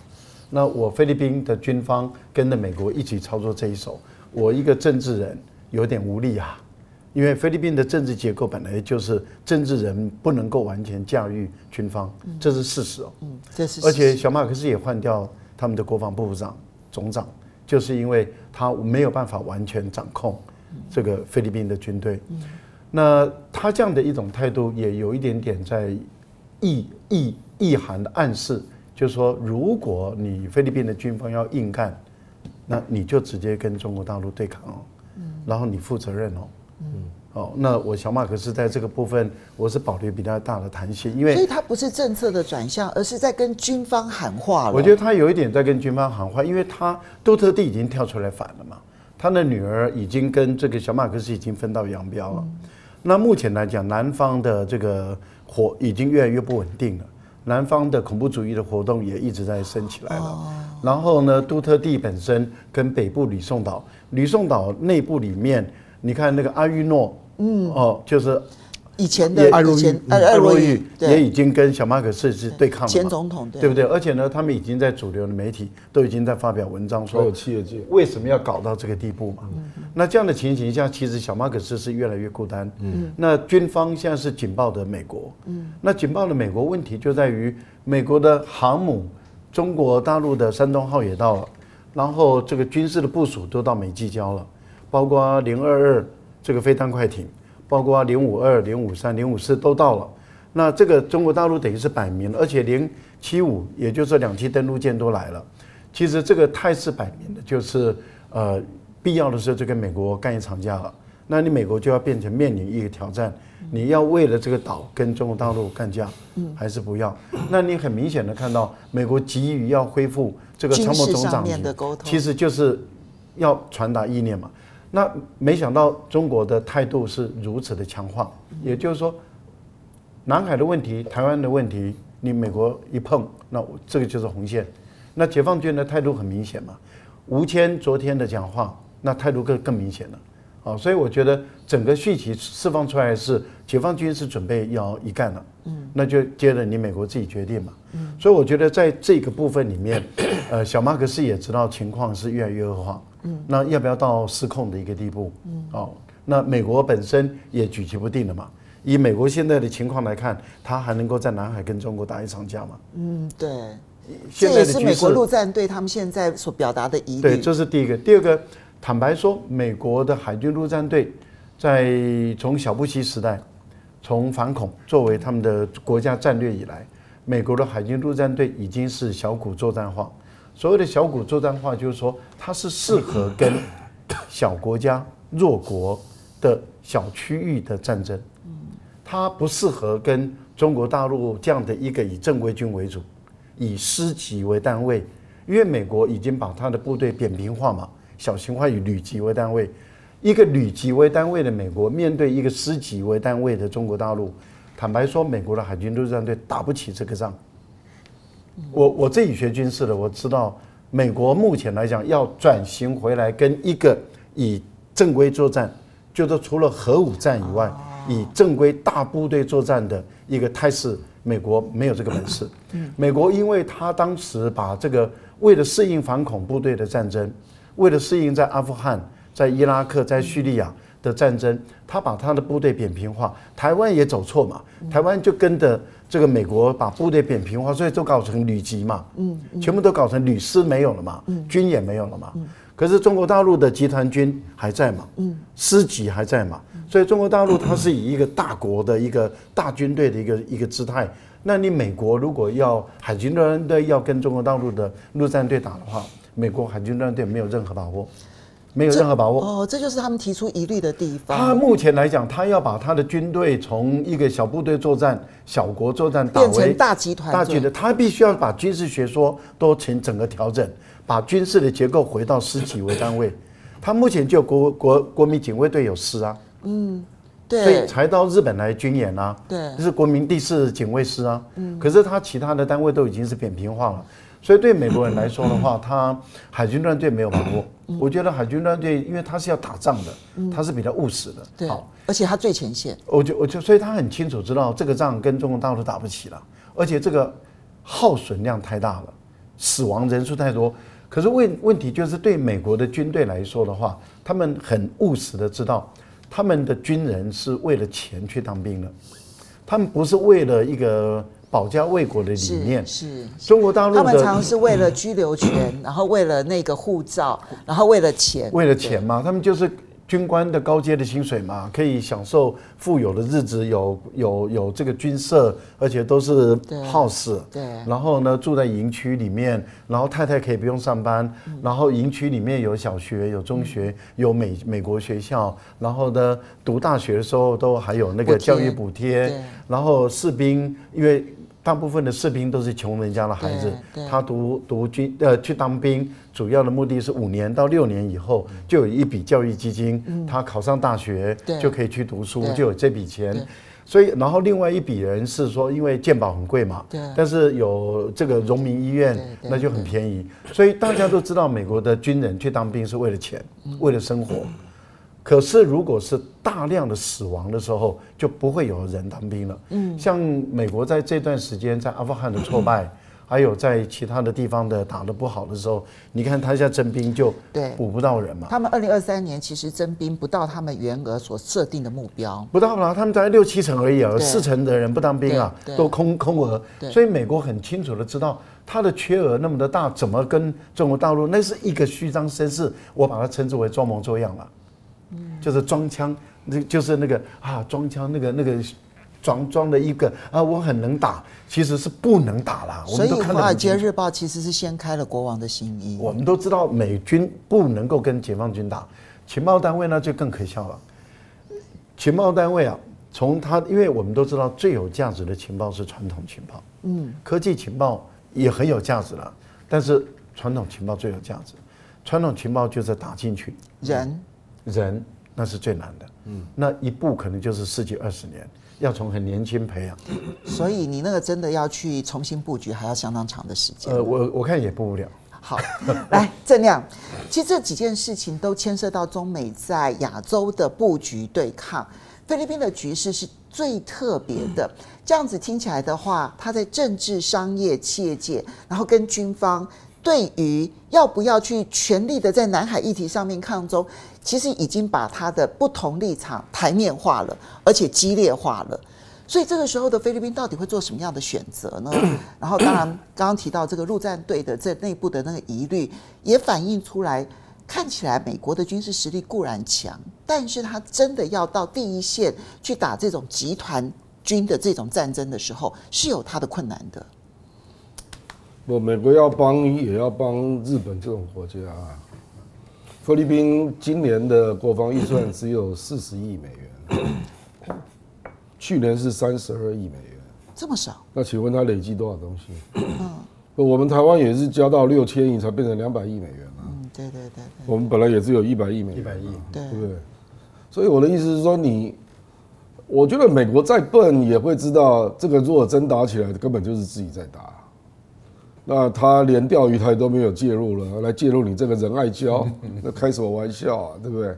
那我菲律宾的军方跟着美国一起操作这一手，我一个政治人有点无力啊。因为菲律宾的政治结构本来就是政治人不能够完全驾驭军方，这是事实哦。嗯，这是。而且小马克思也换掉他们的国防部部长、总长，就是因为他没有办法完全掌控这个菲律宾的军队。那他这样的一种态度，也有一点点在意意意涵的暗示，就是说，如果你菲律宾的军方要硬干，那你就直接跟中国大陆对抗哦，然后你负责任哦。嗯哦，那我小马可是在这个部分，我是保留比较大的弹性，因为所以他不是政策的转向，而是在跟军方喊话了。我觉得他有一点在跟军方喊话，因为他杜特地已经跳出来反了嘛，他的女儿已经跟这个小马可是已经分道扬镳了。那目前来讲，南方的这个火已经越来越不稳定了，南方的恐怖主义的活动也一直在升起来了。然后呢，杜特地本身跟北部吕宋岛，吕宋岛内部里面，你看那个阿育诺。嗯哦，就是以前的艾洛伊，艾洛伊也已经跟小马可斯是对抗了，前总统对不对？而且呢，他们已经在主流的媒体都已经在发表文章说，为什么要搞到这个地步嘛？那这样的情形下，其实小马可斯是越来越孤单。嗯，那军方现在是警报的美国。嗯，那警报的美国问题就在于美国的航母，中国大陆的山东号也到了，然后这个军事的部署都到美济礁了，包括零二二。这个飞弹快艇，包括零五二、零五三、零五四都到了。那这个中国大陆等于是摆明了，而且零七五，也就是两栖登陆舰都来了。其实这个态势摆明的就是，呃，必要的时候就跟美国干一场架了。那你美国就要变成面临一个挑战，你要为了这个岛跟中国大陆干架，还是不要？那你很明显的看到，美国急于要恢复这个参谋总长级，其实就是要传达意念嘛。那没想到中国的态度是如此的强化，也就是说，南海的问题、台湾的问题，你美国一碰，那这个就是红线。那解放军的态度很明显嘛，吴谦昨天的讲话，那态度更更明显了。啊，所以我觉得整个讯息释放出来是解放军是准备要一干了，嗯，那就接着你美国自己决定嘛，嗯，所以我觉得在这个部分里面，呃，小马克思也知道情况是越来越恶化。嗯，那要不要到失控的一个地步？嗯，哦，那美国本身也举棋不定了嘛。以美国现在的情况来看，他还能够在南海跟中国打一场架吗？嗯，对。这也是美国陆战队他们现在所表达的疑虑。对，这是第一个。第二个，坦白说，美国的海军陆战队在从小布希时代，从反恐作为他们的国家战略以来，美国的海军陆战队已经是小股作战化。所谓的小股作战化，就是说它是适合 跟小国家、弱国的小区域的战争，它不适合跟中国大陆这样的一个以正规军为主、以师级为单位，因为美国已经把它的部队扁平化嘛，小型化以旅级为单位，一个旅级为单位的美国面对一个师级为单位的中国大陆，坦白说，美国的海军陆战队打不起这个仗。我我自己学军事的，我知道美国目前来讲要转型回来，跟一个以正规作战，就是除了核武战以外，以正规大部队作战的一个态势，美国没有这个本事。美国因为他当时把这个为了适应反恐部队的战争，为了适应在阿富汗、在伊拉克、在叙利亚的战争，他把他的部队扁平化，台湾也走错嘛，台湾就跟着。这个美国把部队扁平化，所以都搞成旅级嘛，嗯，全部都搞成旅师没有了嘛，嗯，军也没有了嘛，嗯，可是中国大陆的集团军还在嘛，嗯，师级还在嘛，所以中国大陆它是以一个大国的一个大军队的一个一个姿态，那你美国如果要海军陆战队要跟中国大陆的陆战队打的话，美国海军陆战队没有任何把握。没有任何把握哦，这就是他们提出疑虑的地方。他目前来讲，他要把他的军队从一个小部队作战、小国作战，变成大集团。大集团，他必须要把军事学说都成整个调整，把军事的结构回到师级为单位。他目前就国国国民警卫队有师啊，嗯，对，所以才到日本来军演啊，对，这是国民第四警卫师啊，嗯，可是他其他的单位都已经是扁平化了。所以对美国人来说的话，他海军陆战队没有把握。我觉得海军陆战队，因为他是要打仗的，他是比较务实的。对，好，而且他最前线。我就我就所以他很清楚知道这个仗跟中国大陆打不起了，而且这个耗损量太大了，死亡人数太多。可是问问题就是对美国的军队来说的话，他们很务实的知道，他们的军人是为了钱去当兵的，他们不是为了一个。保家卫国的理念。是，是中国大陆他们常常是为了居留权，然后为了那个护照，然后为了钱，为了钱嘛，他们就是。军官的高阶的薪水嘛，可以享受富有的日子，有有有这个军舍，而且都是 house。对。然后呢，住在营区里面，然后太太可以不用上班，然后营区里面有小学、有中学、有美美国学校，然后呢，读大学的时候都还有那个教育补贴。然后士兵，因为大部分的士兵都是穷人家的孩子，他读读军呃去当兵。主要的目的是五年到六年以后就有一笔教育基金，他考上大学就可以去读书，就有这笔钱。所以，然后另外一笔人是说，因为健保很贵嘛，但是有这个荣民医院，那就很便宜。所以大家都知道，美国的军人去当兵是为了钱，为了生活。可是如果是大量的死亡的时候，就不会有人当兵了。嗯像美国在这段时间在阿富汗的挫败。还有在其他的地方的打得不好的时候，你看他现在征兵就补不到人嘛。他们二零二三年其实征兵不到他们原额所设定的目标，不到啦，他们才六七成而已啊，四成的人不当兵啊，都空空额。所以美国很清楚的知道他的缺额那么的大，怎么跟中国大陆那是一个虚张声势，我把它称之为装模作样了，就是装腔，那就是那个啊装腔那个那个。装装的一个啊，我很能打，其实是不能打了。所以《华尔街日报》其实是掀开了国王的新衣。我们都知道美军不能够跟解放军打，情报单位呢就更可笑了。情报单位啊，从他，因为我们都知道最有价值的情报是传统情报，嗯，科技情报也很有价值了，但是传统情报最有价值。传统情报就是打进去，人，人那是最难的，嗯，那一步可能就是十几二十年。要从很年轻培养，所以你那个真的要去重新布局，还要相当长的时间。呃，我我看也布不了。好，来郑亮，其实这几件事情都牵涉到中美在亚洲的布局对抗。菲律宾的局势是最特别的，这样子听起来的话，他在政治、商业、企业界，然后跟军方。对于要不要去全力的在南海议题上面抗中，其实已经把他的不同立场台面化了，而且激烈化了。所以这个时候的菲律宾到底会做什么样的选择呢？然后当然刚刚提到这个陆战队的这内部的那个疑虑，也反映出来，看起来美国的军事实力固然强，但是他真的要到第一线去打这种集团军的这种战争的时候，是有他的困难的。我美国要帮也要帮日本这种国家啊。菲律宾今年的国防预算只有四十亿美元，去年是三十二亿美元，这么少？那请问他累积多少东西？嗯我们台湾也是交到六千亿才变成两百亿美元啊。嗯，对对对。我们本来也只有一百亿美元，一百亿，对不对？所以我的意思是说，你，我觉得美国再笨也会知道，这个如果真打起来，根本就是自己在打。那他连钓鱼台都没有介入了，来介入你这个仁爱礁，那开什么玩笑啊，对不对？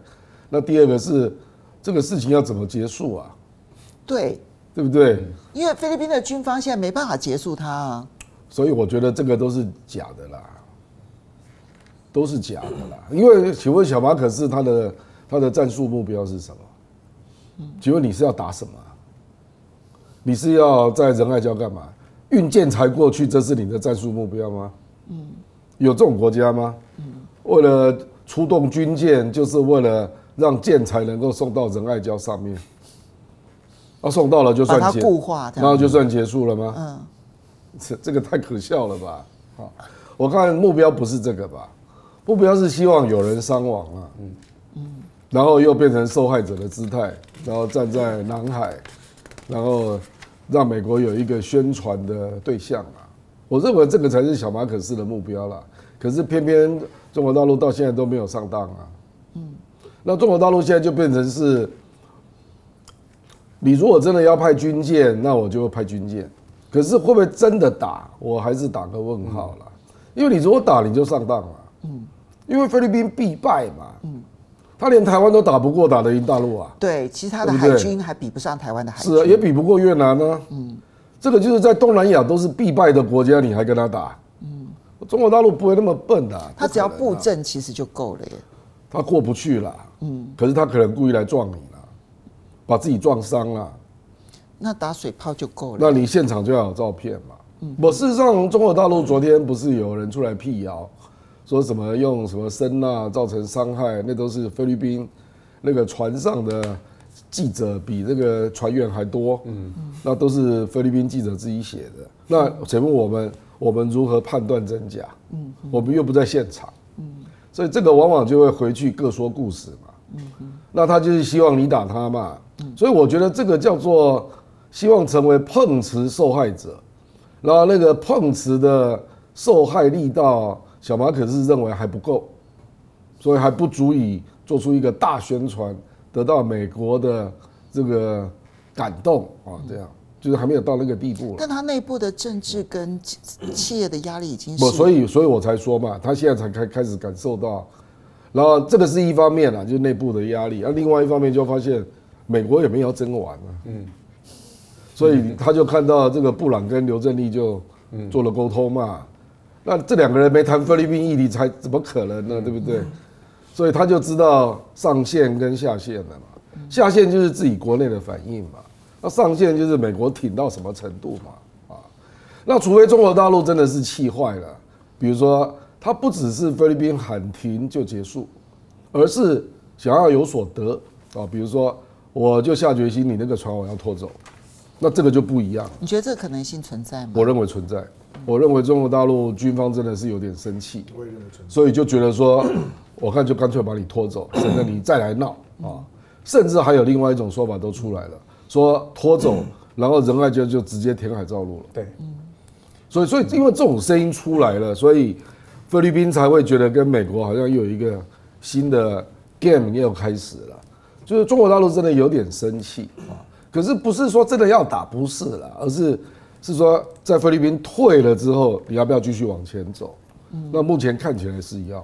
那第二个是这个事情要怎么结束啊？对，对不对？因为菲律宾的军方现在没办法结束它啊。所以我觉得这个都是假的啦，都是假的啦。因为请问小马可是他的他的战术目标是什么？请问你是要打什么？你是要在仁爱礁干嘛？运建材过去，这是你的战术目标吗？嗯，有这种国家吗？嗯，为了出动军舰，就是为了让建材能够送到仁爱礁上面。啊，送到了就算结，固化，然后就算结束了吗？嗯，这这个太可笑了吧？好，我看目标不是这个吧？目标是希望有人伤亡啊，嗯嗯，然后又变成受害者的姿态，然后站在南海，然后。让美国有一个宣传的对象啊，我认为这个才是小马可斯的目标啦。可是偏偏中国大陆到现在都没有上当啊。嗯，那中国大陆现在就变成是，你如果真的要派军舰，那我就会派军舰。可是会不会真的打，我还是打个问号了。因为你如果打，你就上当了。嗯，因为菲律宾必败嘛。嗯。他连台湾都打不过，打得赢大陆啊？对，其他的海军还比不上台湾的海军。是啊，也比不过越南呢。嗯，这个就是在东南亚都是必败的国家，你还跟他打？嗯，中国大陆不会那么笨的。他只要布阵，其实就够了耶。他过不去了。嗯，可是他可能故意来撞你了，把自己撞伤了。那打水泡就够了。那你现场就要有照片嘛？嗯，我事实上，中国大陆昨天不是有人出来辟谣，说什么用什么声呐造成伤害，那都是菲律宾那个船上的记者比那个船员还多。嗯，那都是菲律宾记者自己写的。那请问我们，我们如何判断真假？嗯，我们又不在现场。嗯，所以这个往往就会回去各说故事嘛。嗯，那他就是希望你打他嘛。所以我觉得这个叫做希望成为碰瓷受害者，然后那个碰瓷的受害力道，小马可是认为还不够，所以还不足以做出一个大宣传，得到美国的这个感动啊，这样就是还没有到那个地步。但他内部的政治跟企业的压力已经不，所以所以我才说嘛，他现在才开开始感受到，然后这个是一方面啊，就是内部的压力，啊另外一方面就发现。美国也没有真完啊，嗯，所以他就看到这个布朗跟刘振立就做了沟通嘛，那这两个人没谈菲律宾议题，才怎么可能呢？对不对？所以他就知道上线跟下线了嘛，下线就是自己国内的反应嘛，那上线就是美国挺到什么程度嘛，啊，那除非中国大陆真的是气坏了，比如说他不只是菲律宾喊停就结束，而是想要有所得啊，比如说。我就下决心，你那个船我要拖走，那这个就不一样。你觉得这个可能性存在吗？我认为存在。我认为中国大陆军方真的是有点生气，所以就觉得说，我看就干脆把你拖走，省得你再来闹啊。甚至还有另外一种说法都出来了，说拖走，然后仁爱礁就直接填海造陆了。对，所以所以因为这种声音出来了，所以菲律宾才会觉得跟美国好像又有一个新的 game 又开始了。就是中国大陆真的有点生气啊，可是不是说真的要打，不是了，而是是说在菲律宾退了之后，你要不要继续往前走？那目前看起来是要。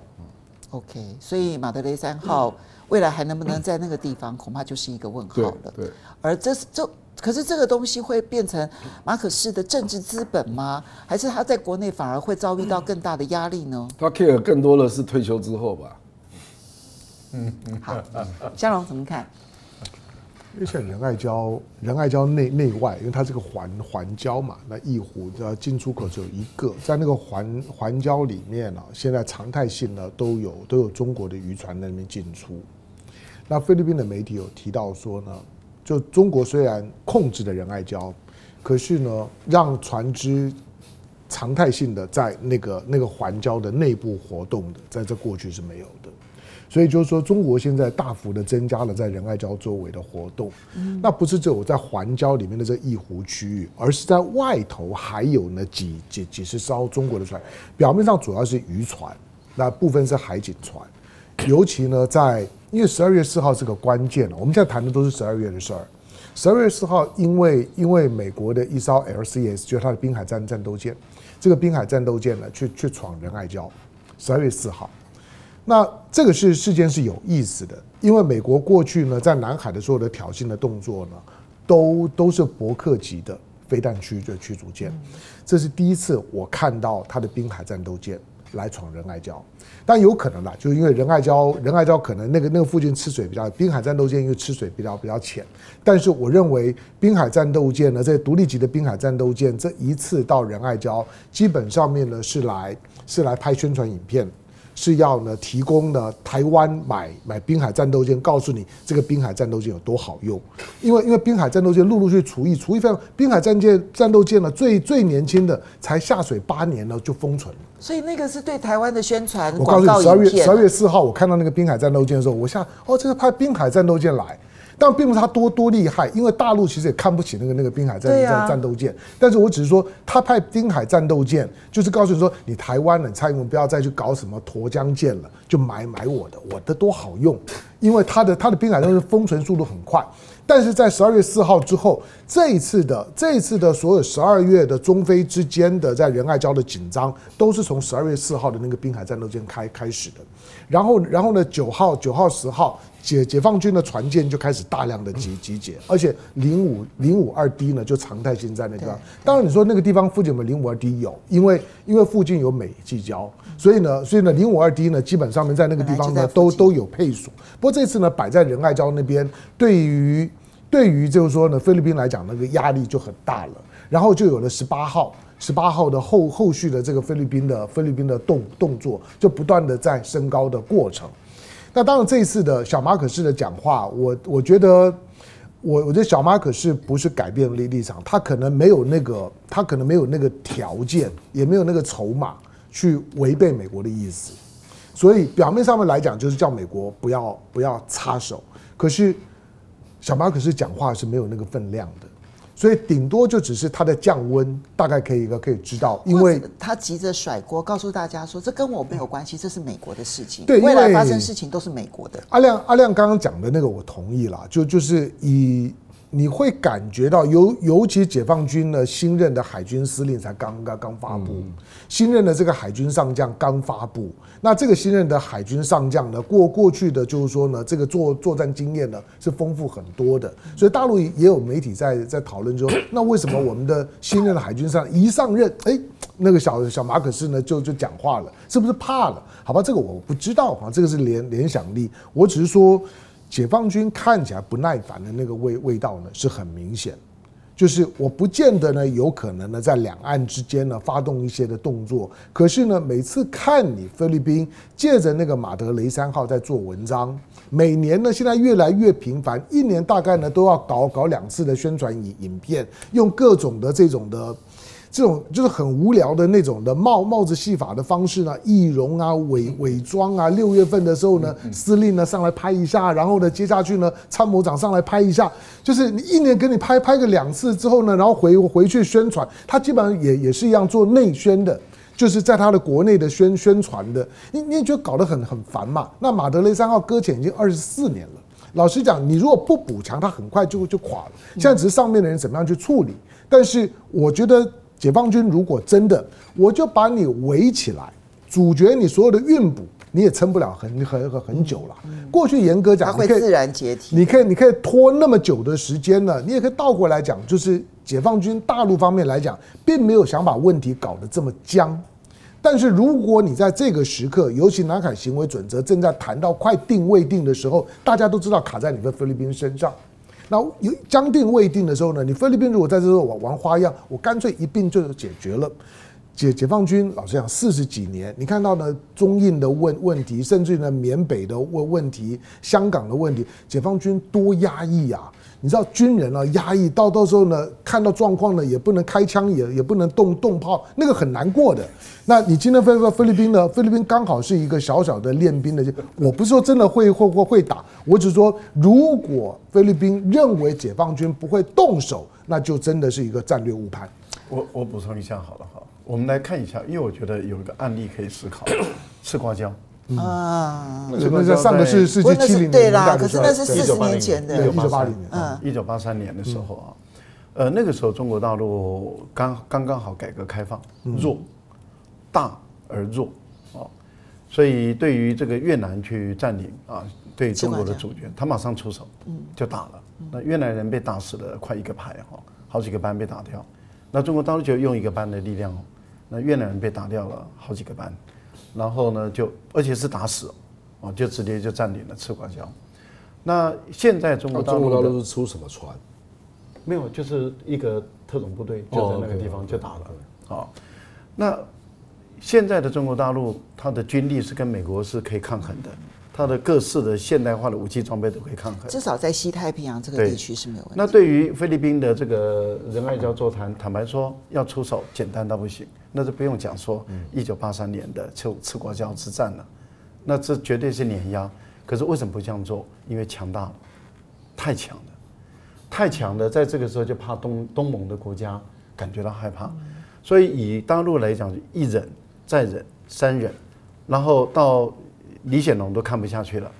OK，所以马德雷三号未来还能不能在那个地方，恐怕就是一个问号了。对。而这是这，可是这个东西会变成马可仕的政治资本吗？还是他在国内反而会遭遇到更大的压力呢？他 care 更多的是退休之后吧。嗯 嗯，好，香龙怎么看？因为像仁爱礁，仁爱礁内内外，因为它这个环环礁嘛，那一湖的进出口只有一个，在那个环环礁里面呢，现在常态性呢都有都有中国的渔船在那边进出。那菲律宾的媒体有提到说呢，就中国虽然控制了仁爱礁，可是呢，让船只常态性的在那个那个环礁的内部活动的，在这过去是没有的。所以就是说，中国现在大幅的增加了在仁爱礁周围的活动，那不是只有在环礁里面的这一湖区域，而是在外头还有呢几几几十艘中国的船，表面上主要是渔船，那部分是海警船，尤其呢在因为十二月四号是个关键了，我们现在谈的都是十二月的事儿。十二月四号，因为因为美国的一艘 LCS 就是它的滨海战战斗舰，这个滨海战斗舰呢去去闯仁爱礁，十二月四号。那这个是事件是有意思的，因为美国过去呢，在南海的所有的挑衅的动作呢，都都是伯克级的飞弹驱的驱逐舰，这是第一次我看到他的滨海战斗舰来闯仁爱礁，但有可能啦，就因为仁爱礁仁爱礁可能那个那个附近吃水比较，滨海战斗舰因为吃水比较比较浅，但是我认为滨海战斗舰呢，这独立级的滨海战斗舰这一次到仁爱礁，基本上面呢是来是来拍宣传影片。是要呢提供呢台湾买买滨海战斗舰，告诉你这个滨海战斗舰有多好用，因为因为滨海战斗舰陆陆续续除役除役非常，滨海战舰战斗舰呢最最年轻的才下水八年呢就封存，所以那个是对台湾的宣传。我告诉你，十二月十二月四号我看到那个滨海战斗舰的时候，我下哦，这是派滨海战斗舰来。但并不是他多多厉害，因为大陆其实也看不起那个那个滨海战战战斗舰。但是我只是说，他派滨海战斗舰，就是告诉你说，你台湾人蔡英文不要再去搞什么沱江舰了，就买买我的，我的多好用。因为他的他的滨海战斗封存速度很快。但是在十二月四号之后，这一次的这一次的所有十二月的中非之间的在仁爱礁的紧张，都是从十二月四号的那个滨海战斗舰开开始的。然后然后呢，九号九号十号。解解放军的船舰就开始大量的集集结，而且零五零五二 D 呢就常态性在那地方。当然你说那个地方附近有没有零五二 D 有，因为因为附近有美济礁，所以呢所以呢零五二 D 呢基本上面在那个地方呢都都有配属。不过这次呢摆在仁爱礁那边，对于对于就是说呢，菲律宾来讲，那个压力就很大了。然后就有了十八号，十八号的后后续的这个菲律宾的菲律宾的动动作，就不断的在升高的过程。那当然，这一次的小马可仕的讲话，我我觉得，我我觉得小马可是不是改变立立场，他可能没有那个，他可能没有那个条件，也没有那个筹码去违背美国的意思。所以表面上面来讲，就是叫美国不要不要插手。可是小马可是讲话是没有那个分量的。所以顶多就只是它的降温，大概可以一个可以知道，因为他急着甩锅，告诉大家说这跟我没有关系，这是美国的事情。对，未来发生事情都是美国的。阿亮阿亮刚刚讲的那个我同意了，就就是以。你会感觉到，尤尤其解放军呢新任的海军司令才刚刚刚发布，新任的这个海军上将刚发布。那这个新任的海军上将呢，过过去的就是说呢，这个作作战经验呢是丰富很多的。所以大陆也有媒体在在讨论说，那为什么我们的新任的海军上一上任，哎，那个小小马可仕呢就就讲话了，是不是怕了？好吧，这个我不知道啊，这个是联联想力，我只是说。解放军看起来不耐烦的那个味味道呢，是很明显，就是我不见得呢有可能呢在两岸之间呢发动一些的动作，可是呢每次看你菲律宾借着那个马德雷三号在做文章，每年呢现在越来越频繁，一年大概呢都要搞搞两次的宣传影影片，用各种的这种的。这种就是很无聊的那种的帽帽子戏法的方式呢，易容啊、伪伪装啊。六月份的时候呢，司令呢上来拍一下，然后呢接下去呢参谋长上来拍一下，就是你一年给你拍拍个两次之后呢，然后回回去宣传，他基本上也也是一样做内宣的，就是在他的国内的宣宣传的，你你也觉得搞得很很烦嘛？那马德雷三号搁浅已经二十四年了，老实讲，你如果不补强，它很快就就垮了。现在只是上面的人怎么样去处理，但是我觉得。解放军如果真的，我就把你围起来，阻绝你所有的运补，你也撑不了很很很很久了。过去严格讲，它会自然解体。你可以你可以拖那么久的时间呢，你也可以倒过来讲，就是解放军大陆方面来讲，并没有想把问题搞得这么僵。但是如果你在这个时刻，尤其南海行为准则正在谈到快定未定的时候，大家都知道卡在你的菲律宾身上。那有将定未定的时候呢？你菲律宾如果在这时候玩玩花样，我干脆一并就解决了。解解放军老实讲，四十几年，你看到呢中印的问问题，甚至呢缅北的问问题、香港的问题，解放军多压抑啊！你知道军人啊压抑到到时候呢，看到状况呢也不能开枪，也也不能动动炮，那个很难过的。那你今天飞到菲律宾呢？菲律宾刚好是一个小小的练兵的，我不是说真的会会会会打，我只是说如果菲律宾认为解放军不会动手，那就真的是一个战略误判。我我补充一下好了哈，我们来看一下，因为我觉得有一个案例可以思考，赤瓜礁。啊，那是上个世世纪七零年代对啦，可是那是四十年前的，一九八零年，嗯，一九八三年的时候啊，呃，那个时候中国大陆刚刚刚好改革开放，弱，大而弱，哦，所以对于这个越南去占领啊，对中国的主权，他马上出手，就打了，那越南人被打死了快一个排哈，好几个班被打掉，那中国大陆就用一个班的力量，那越南人被打掉了好几个班。然后呢，就而且是打死，哦，就直接就占领了赤瓜礁。那现在中国大陆，中国大陆是出什么船？没有，就是一个特种部队就在那个地方就打了。好，那现在的中国大陆，它的军力是跟美国是可以抗衡的，它的各式的现代化的武器装备都可以抗衡。至少在西太平洋这个地区是没有问题。那对于菲律宾的这个仁爱礁座谈，坦白说要出手简单到不行。那就不用讲说，一九八三年的赤赤瓜礁之战了，那这绝对是碾压。可是为什么不这样做？因为强大了，太强了，太强了，在这个时候就怕东东盟的国家感觉到害怕，所以以大陆来讲，一忍再忍三忍，然后到李显龙都看不下去了，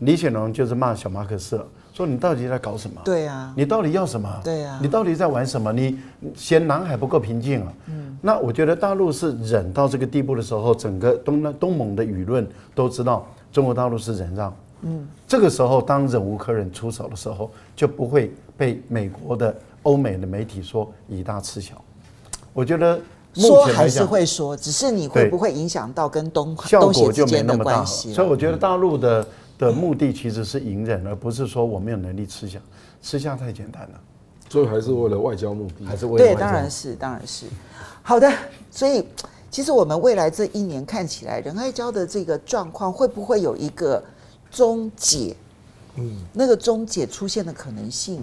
李显龙就是骂小马可斯了。说你到底在搞什么？对啊，你到底要什么？对啊，你到底在玩什么？你嫌南海不够平静啊？嗯，那我觉得大陆是忍到这个地步的时候，整个东东盟的舆论都知道中国大陆是忍让。嗯，这个时候当忍无可忍出手的时候，就不会被美国的欧美的媒体说以大吃小。我觉得说还是会说，只是你会不会影响到跟东东协之间的关系？所以我觉得大陆的。的目的其实是隐忍，而不是说我没有能力吃下，吃下太简单了。所以还是为了外交目的，还是为了外交？对，当然是，当然是。好的，所以其实我们未来这一年看起来，仁爱礁的这个状况会不会有一个终结？嗯，那个终结出现的可能性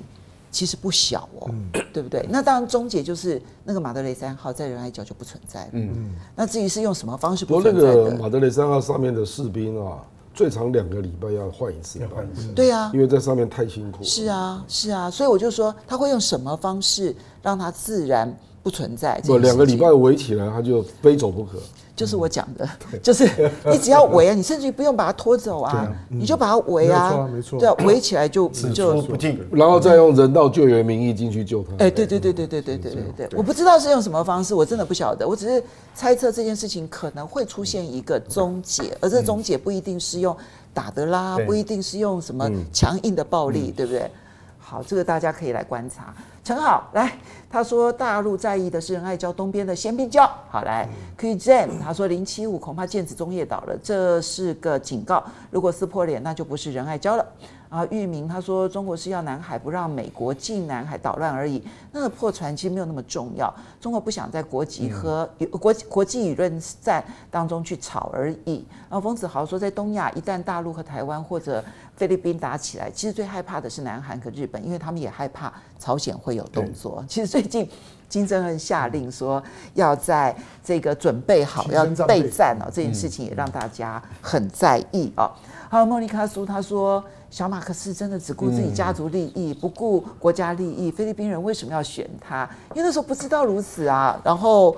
其实不小哦，嗯、对不对？那当然，终结就是那个马德雷三号在仁爱角就不存在了。嗯，那至于是用什么方式不存在的？那个马德雷三号上面的士兵啊，最长两个礼拜要换一次，换一次。对啊，因为在上面太辛苦。是啊，是啊，所以我就说他会用什么方式让它自然不存在？不，两个礼拜围起来，他就非走不可。就是我讲的，就是你只要围啊，你甚至于不用把它拖走啊，你就把它围啊，没错，对，围起来就就不进，然后再用人道救援名义进去救他。哎，对对对对对对对对对，我不知道是用什么方式，我真的不晓得，我只是猜测这件事情可能会出现一个终结，而这终结不一定是用打的啦，不一定是用什么强硬的暴力，对不对？好，这个大家可以来观察。陈好，来，他说大陆在意的是仁爱礁东边的仙并礁。好，来 Jam，他说零七五恐怕剑指中业岛了，这是个警告。如果撕破脸，那就不是仁爱礁了。啊，玉明他说中国是要南海不让美国进南海捣乱而已，那个破船其实没有那么重要，中国不想在国际和国国际舆论战当中去吵而已。然后冯子豪说，在东亚一旦大陆和台湾或者菲律宾打起来，其实最害怕的是南韩和日本，因为他们也害怕朝鲜会有动作。其实最近金正恩下令说要在这个准备好要备战哦，这件事情也让大家很在意哦。好，莫妮卡苏他说。小马克思真的只顾自己家族利益，不顾国家利益。菲律宾人为什么要选他？因为那时候不知道如此啊。然后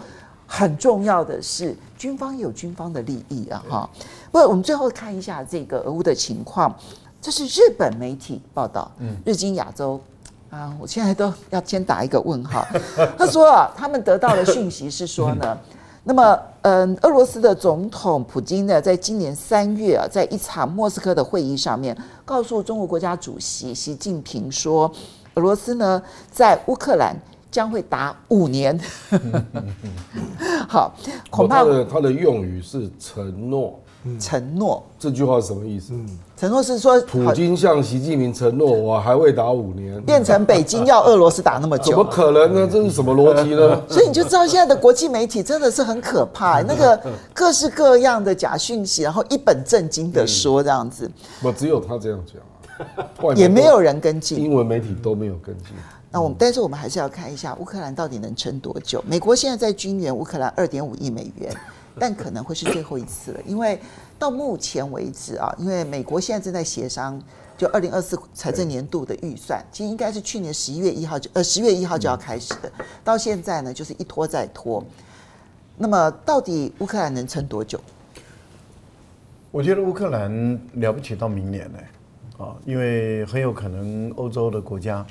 很重要的是，军方有军方的利益啊，哈。不过我们最后看一下这个俄乌的情况，这是日本媒体报道，嗯日经亚洲啊，我现在都要先打一个问号。他说啊，他们得到的讯息是说呢。那么，嗯，俄罗斯的总统普京呢，在今年三月啊，在一场莫斯科的会议上面，告诉中国国家主席习近平说，俄罗斯呢，在乌克兰将会打五年。好，恐怕他的他的用语是承诺。承诺这句话是什么意思？承诺是说，普京向习近平承诺，我还会打五年，变成北京要俄罗斯打那么久，怎么可能呢？这是什么逻辑呢？所以你就知道现在的国际媒体真的是很可怕，那个各式各样的假讯息，然后一本正经的说这样子。我只有他这样讲，也没有人跟进，英文媒体都没有跟进。那我们，但是我们还是要看一下乌克兰到底能撑多久。美国现在在军援乌克兰二点五亿美元。但可能会是最后一次了，因为到目前为止啊，因为美国现在正在协商，就二零二四财政年度的预算，其实应该是去年十一月一号就呃十月一号就要开始的，到现在呢就是一拖再拖。那么到底乌克兰能撑多久？我觉得乌克兰了不起到明年呢，啊，因为很有可能欧洲的国家，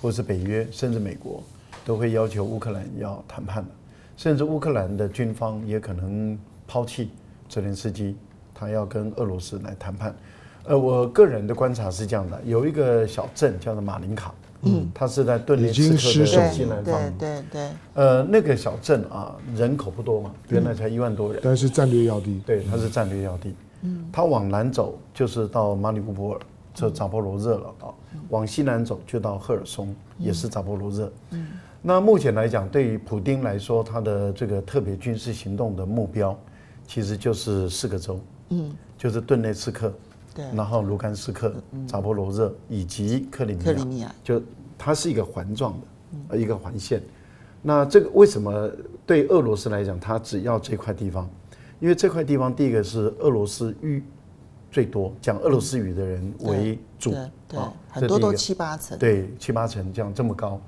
或是北约，甚至美国，都会要求乌克兰要谈判的。甚至乌克兰的军方也可能抛弃泽连斯基，他要跟俄罗斯来谈判。呃，我个人的观察是这样的：有一个小镇叫做马林卡，嗯，它是在顿涅茨克的西南方，对对对。呃，那个小镇啊，人口不多嘛，原来才一万多人，但是战略要地，对，它是战略要地。嗯，它往南走就是到马里乌波尔，这扎波罗热了啊；往西南走就到赫尔松，也是扎波罗热。嗯。那目前来讲，对于普丁来说，他的这个特别军事行动的目标，其实就是四个州，嗯，就是顿内茨克，对，然后卢甘斯克、扎波罗热以及克里米亚，克里米亚，就它是一个环状的，呃，一个环线。那这个为什么对俄罗斯来讲，它只要这块地方？因为这块地方，第一个是俄罗斯语最多，讲俄罗斯语的人为主，对，很多都七八成，对，七八成这样这么高。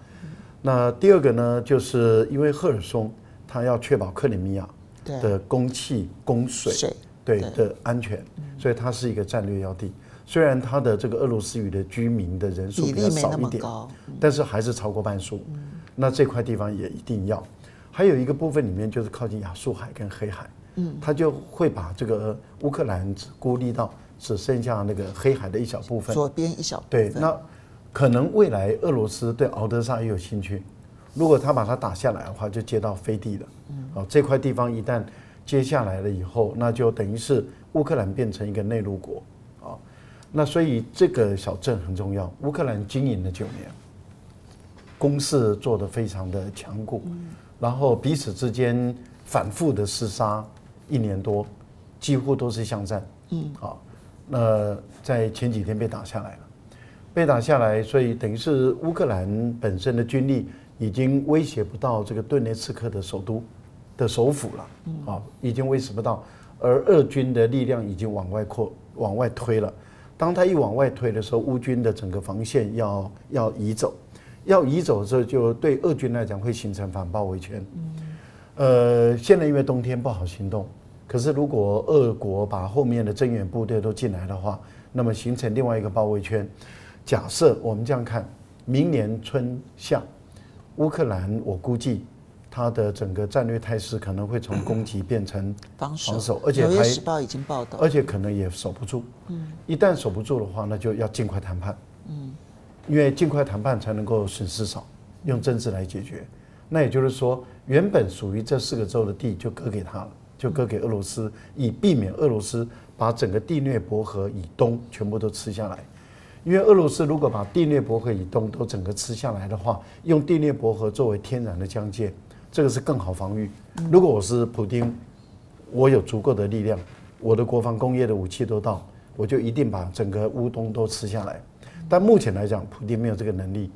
那第二个呢，就是因为赫尔松，它要确保克里米亚的供气、供水对的安全，所以它是一个战略要地。虽然它的这个俄罗斯语的居民的人数比较少一点，但是还是超过半数。那这块地方也一定要。还有一个部分里面就是靠近亚速海跟黑海，嗯，它就会把这个乌克兰只孤立到只剩下那个黑海的一小部分，左边一小部分。对，那。可能未来俄罗斯对敖德萨也有兴趣，如果他把它打下来的话，就接到飞地了。哦，这块地方一旦接下来了以后，那就等于是乌克兰变成一个内陆国。啊，那所以这个小镇很重要。乌克兰经营了九年，攻势做得非常的强固，然后彼此之间反复的厮杀一年多，几乎都是巷战。嗯，好，那在前几天被打下来了，被打下来，所以等于是乌克兰本身的军力已经威胁不到这个顿涅茨克的首都的首府了。嗯，啊，已经威胁不到，而俄军的力量已经往外扩、往外推了。当他一往外推的时候，乌军的整个防线要要移走，要移走的时候，就对俄军来讲会形成反包围圈。呃，现在因为冬天不好行动，可是如果俄国把后面的增援部队都进来的话，那么形成另外一个包围圈。假设我们这样看，明年春夏，乌克兰我估计。它的整个战略态势可能会从攻击变成防守，而且还《纽约时报》已经报道，而且可能也守不住。嗯，一旦守不住的话，那就要尽快谈判。嗯，因为尽快谈判才能够损失少，用政治来解决。那也就是说，原本属于这四个州的地就割给他了，就割给俄罗斯，以避免俄罗斯把整个第聂伯河以东全部都吃下来。因为俄罗斯如果把第聂伯河以东都整个吃下来的话，用第聂伯河作为天然的疆界。这个是更好防御。如果我是普丁，我有足够的力量，我的国防工业的武器都到，我就一定把整个乌东都吃下来。但目前来讲，普丁没有这个能力，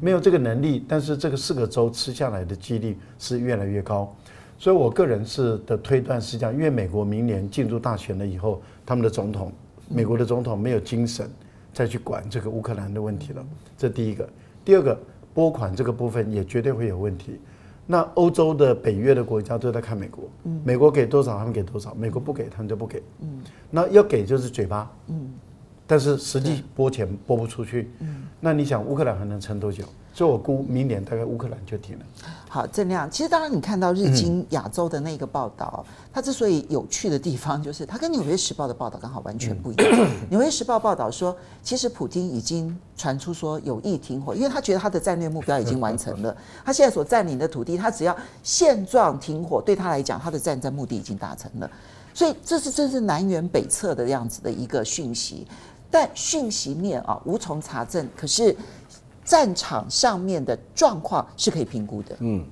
没有这个能力。但是这个四个州吃下来的几率是越来越高。所以我个人是的推断是这样：因为美国明年进入大选了以后，他们的总统，美国的总统没有精神再去管这个乌克兰的问题了。这第一个。第二个，拨款这个部分也绝对会有问题。那欧洲的北约的国家都在看美国，美国给多少他们给多少，美国不给他们就不给，那要给就是嘴巴，但是实际拨钱拨不出去，那你想乌克兰还能撑多久？所以我估明年大概乌克兰就停了。好，郑亮，其实当然你看到日经亚洲的那个报道，它之所以有趣的地方，就是它跟纽约时报的报道刚好完全不一样。纽约时报报道说，其实普京已经传出说有意停火，因为他觉得他的战略目标已经完成了，他现在所占领的土地，他只要现状停火，对他来讲，他的战争目的已经达成了。所以这是真是南辕北辙的样子的一个讯息，但讯息面啊无从查证，可是。战场上面的状况是可以评估的。嗯，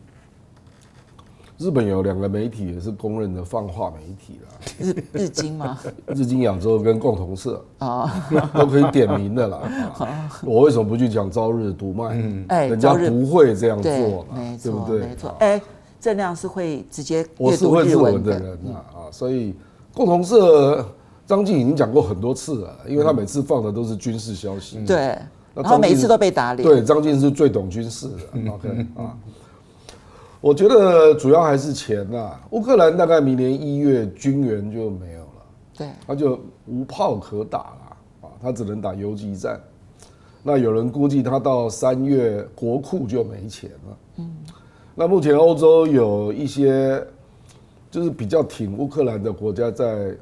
日本有两个媒体也是公认的放话媒体啦，日日经吗？日经亚洲跟共同社啊，都可以点名的啦。我为什么不去讲朝日读卖？嗯，哎，人家不会这样做，对不对？没错。哎，正亮是会直接我是会日文的人啊啊，所以共同社张晋已经讲过很多次了，因为他每次放的都是军事消息。对。然后每一次都被打脸。对，张晋是最懂军事的。OK 啊，我觉得主要还是钱呐。乌克兰大概明年一月军援就没有了，对，他就无炮可打了啊，他只能打游击战。那有人估计他到三月国库就没钱了。嗯，那目前欧洲有一些就是比较挺乌克兰的国家在，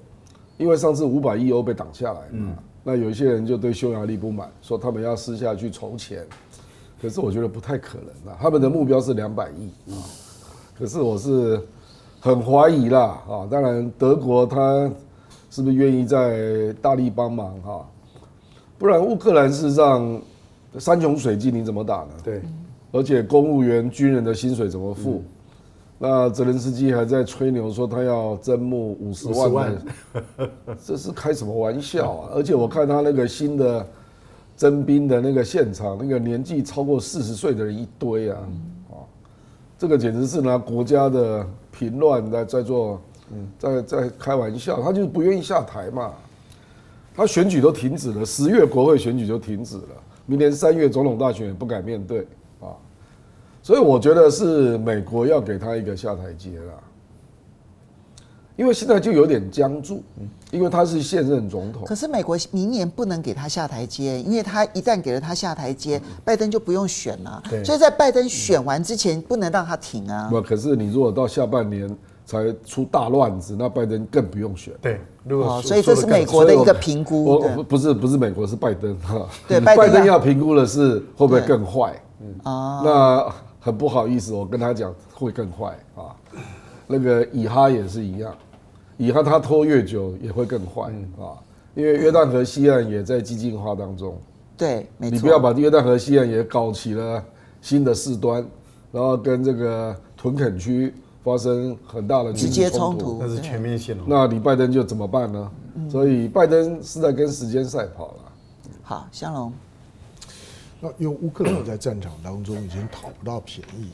因为上次五百亿欧被挡下来嘛。那有一些人就对匈牙利不满，说他们要私下去筹钱，可是我觉得不太可能啊。他们的目标是两百亿啊，可是我是很怀疑啦啊。当然，德国他是不是愿意在大力帮忙哈？不然乌克兰事实上山穷水尽，你怎么打呢？对，而且公务员、军人的薪水怎么付？那泽连斯基还在吹牛说他要征募五十万人，这是开什么玩笑啊！而且我看他那个新的征兵的那个现场，那个年纪超过四十岁的人一堆啊，啊，这个简直是拿国家的平乱在在做，在在开玩笑。他就是不愿意下台嘛，他选举都停止了，十月国会选举就停止了，明年三月总统大选也不敢面对。所以我觉得是美国要给他一个下台阶了，因为现在就有点僵住，因为他是现任总统。可是美国明年不能给他下台阶，因为他一旦给了他下台阶，拜登就不用选了。对。所以在拜登选完之前，不能让他停啊。不，可是你如果到下半年才出大乱子，那拜登更不用选。对。哦，所以这是美国的一个评估。我不是不是美国是拜登哈。对，拜登要评估的是会不会更坏。嗯啊。那。很不好意思，我跟他讲会更坏啊。那个以哈也是一样，以哈他拖越久也会更坏啊。因因为约旦河西岸也在激进化当中。对，没错。你不要把约旦河西岸也搞起了新的事端，然后跟这个屯垦区发生很大的直接冲突，那是全面性的。那你拜登就怎么办呢？所以拜登是在跟时间赛跑了。好，香龙。那因为乌克兰在战场当中已经讨不到便宜，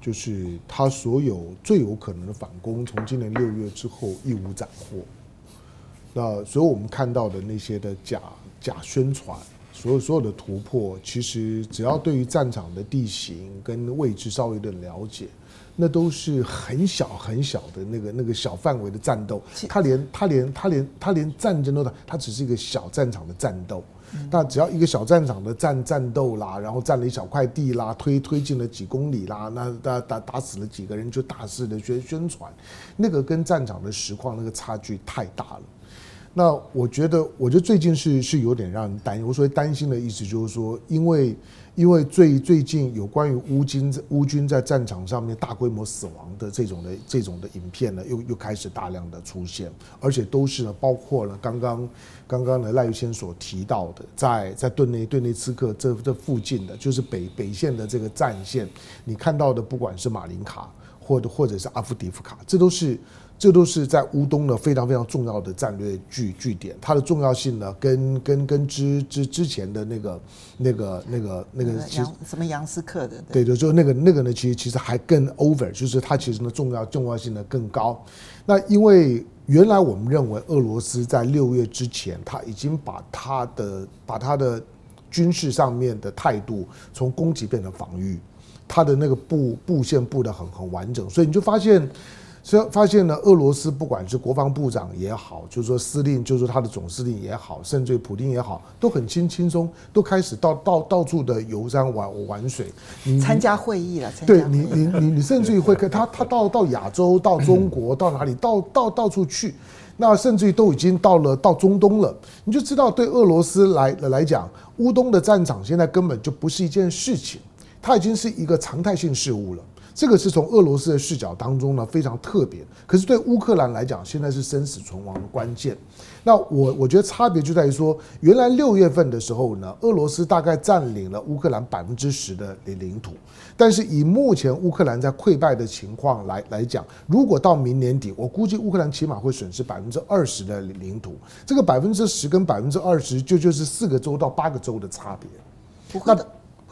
就是他所有最有可能的反攻，从今年六月之后一无斩获。那所以我们看到的那些的假假宣传。所有所有的突破，其实只要对于战场的地形跟位置稍微有点了解，那都是很小很小的那个那个小范围的战斗。他连他连他连他连战争都打，他只是一个小战场的战斗。那只要一个小战场的战战斗啦，然后占了一小块地啦，推推进了几公里啦，那打打打死了几个人，就大肆的宣宣传，那个跟战场的实况那个差距太大了。那我觉得，我觉得最近是是有点让人担忧。我所谓担心的意思就是说，因为因为最最近有关于乌军乌军在战场上面大规模死亡的这种的这种的影片呢，又又开始大量的出现，而且都是呢，包括了刚刚刚刚呢赖玉仙所提到的，在在顿内顿内茨克这这附近的，就是北北线的这个战线，你看到的不管是马林卡或者或者是阿夫迪夫卡，这都是。这都是在乌东呢非常非常重要的战略据据点，它的重要性呢，跟跟跟之之之前的那个那个那个那个杨什么杨斯克的，对对，就那个那个呢，其实其实还更 over，就是它其实呢重要重要性呢更高。那因为原来我们认为俄罗斯在六月之前，他已经把他的把他的军事上面的态度从攻击变成防御，他的那个布布线布的很很完整，所以你就发现。所以发现呢，俄罗斯不管是国防部长也好，就是说司令，就是说他的总司令也好，甚至于普丁也好，都很轻轻松，都开始到到到处的游山玩玩水，参加会议了。对你，你你你甚至于会跟他他到到亚洲，到中国，到哪里，到到到处去，那甚至于都已经到了到中东了。你就知道，对俄罗斯来来讲，乌东的战场现在根本就不是一件事情，它已经是一个常态性事物了。这个是从俄罗斯的视角当中呢非常特别，可是对乌克兰来讲，现在是生死存亡的关键。那我我觉得差别就在于说，原来六月份的时候呢，俄罗斯大概占领了乌克兰百分之十的领领土，但是以目前乌克兰在溃败的情况来来讲，如果到明年底，我估计乌克兰起码会损失百分之二十的领土。这个百分之十跟百分之二十，就就是四个州到八个州的差别。那会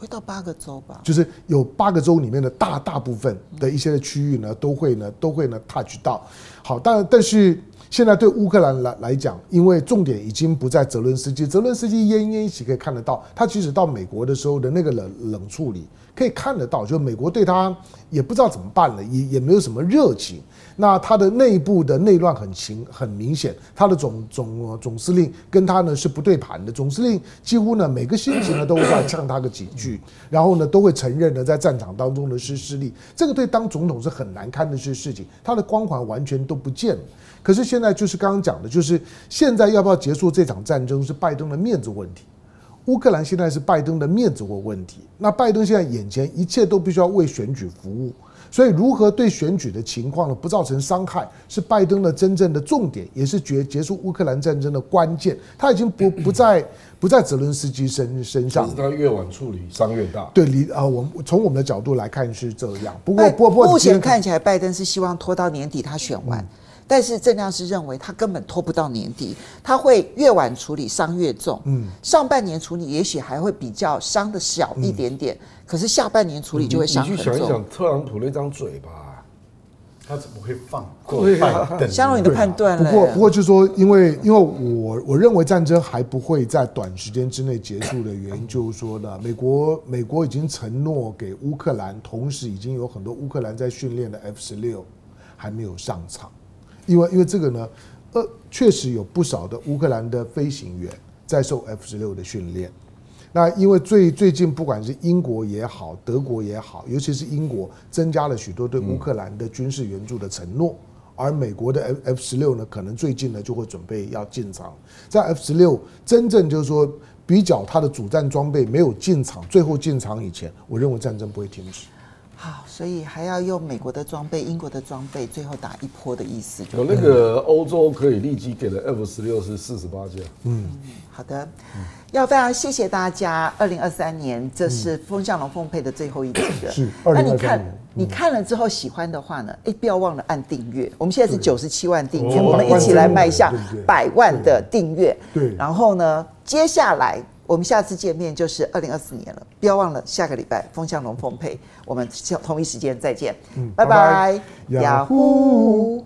到八个州吧，就是有八个州里面的大大部分的一些的区域呢，都会呢都会呢 touch 到。好，但但是现在对乌克兰来来讲，因为重点已经不在泽伦斯基，泽伦斯基奄奄一息可以看得到，他即使到美国的时候的那个冷冷处理可以看得到，就美国对他也不知道怎么办了，也也没有什么热情。那他的内部的内乱很情很明显，他的总总总司令跟他呢是不对盘的，总司令几乎呢每个星期呢都会来呛他个几句，然后呢都会承认呢在战场当中的失失利，这个对当总统是很难堪的事事情，他的光环完全都不见了。可是现在就是刚刚讲的，就是现在要不要结束这场战争是拜登的面子问题，乌克兰现在是拜登的面子问问题，那拜登现在眼前一切都必须要为选举服务。所以，如何对选举的情况呢不造成伤害，是拜登的真正的重点，也是决结束乌克兰战争的关键。他已经不 不在不在泽伦斯基身身上。他越晚处理，伤越大。对，离啊，我们从我们的角度来看是这样。不过，不过目前看起来，拜登是希望拖到年底他选完。嗯但是郑亮是认为他根本拖不到年底，他会越晚处理伤越重。嗯，上半年处理也许还会比较伤的小一点点，可是下半年处理就会伤很重。你去想一想，特朗普那张嘴吧，他怎么会放过拜登？相容你的判断。不过，不过就是说，因为因为我我认为战争还不会在短时间之内结束的原因，就是说呢，美国美国已经承诺给乌克兰，同时已经有很多乌克兰在训练的 F 十六还没有上场。因为因为这个呢，呃，确实有不少的乌克兰的飞行员在受 F 十六的训练。那因为最最近不管是英国也好，德国也好，尤其是英国增加了许多对乌克兰的军事援助的承诺，而美国的 F F 十六呢，可能最近呢就会准备要进场。在 F 十六真正就是说比较它的主战装备没有进场，最后进场以前，我认为战争不会停止。好，所以还要用美国的装备、英国的装备，最后打一波的意思。有那个欧洲可以立即给的 F 十六是四十八架。嗯，好的，要非常谢谢大家。二零二三年，这是风向龙凤配的最后一集了。是，那你看，你看了之后喜欢的话呢？哎，不要忘了按订阅。我们现在是九十七万订阅，我们一起来迈向百万的订阅。对。然后呢，接下来。我们下次见面就是二零二四年了，不要忘了下个礼拜风向龙凤配，我们同一时间再见，嗯，拜拜，雅虎。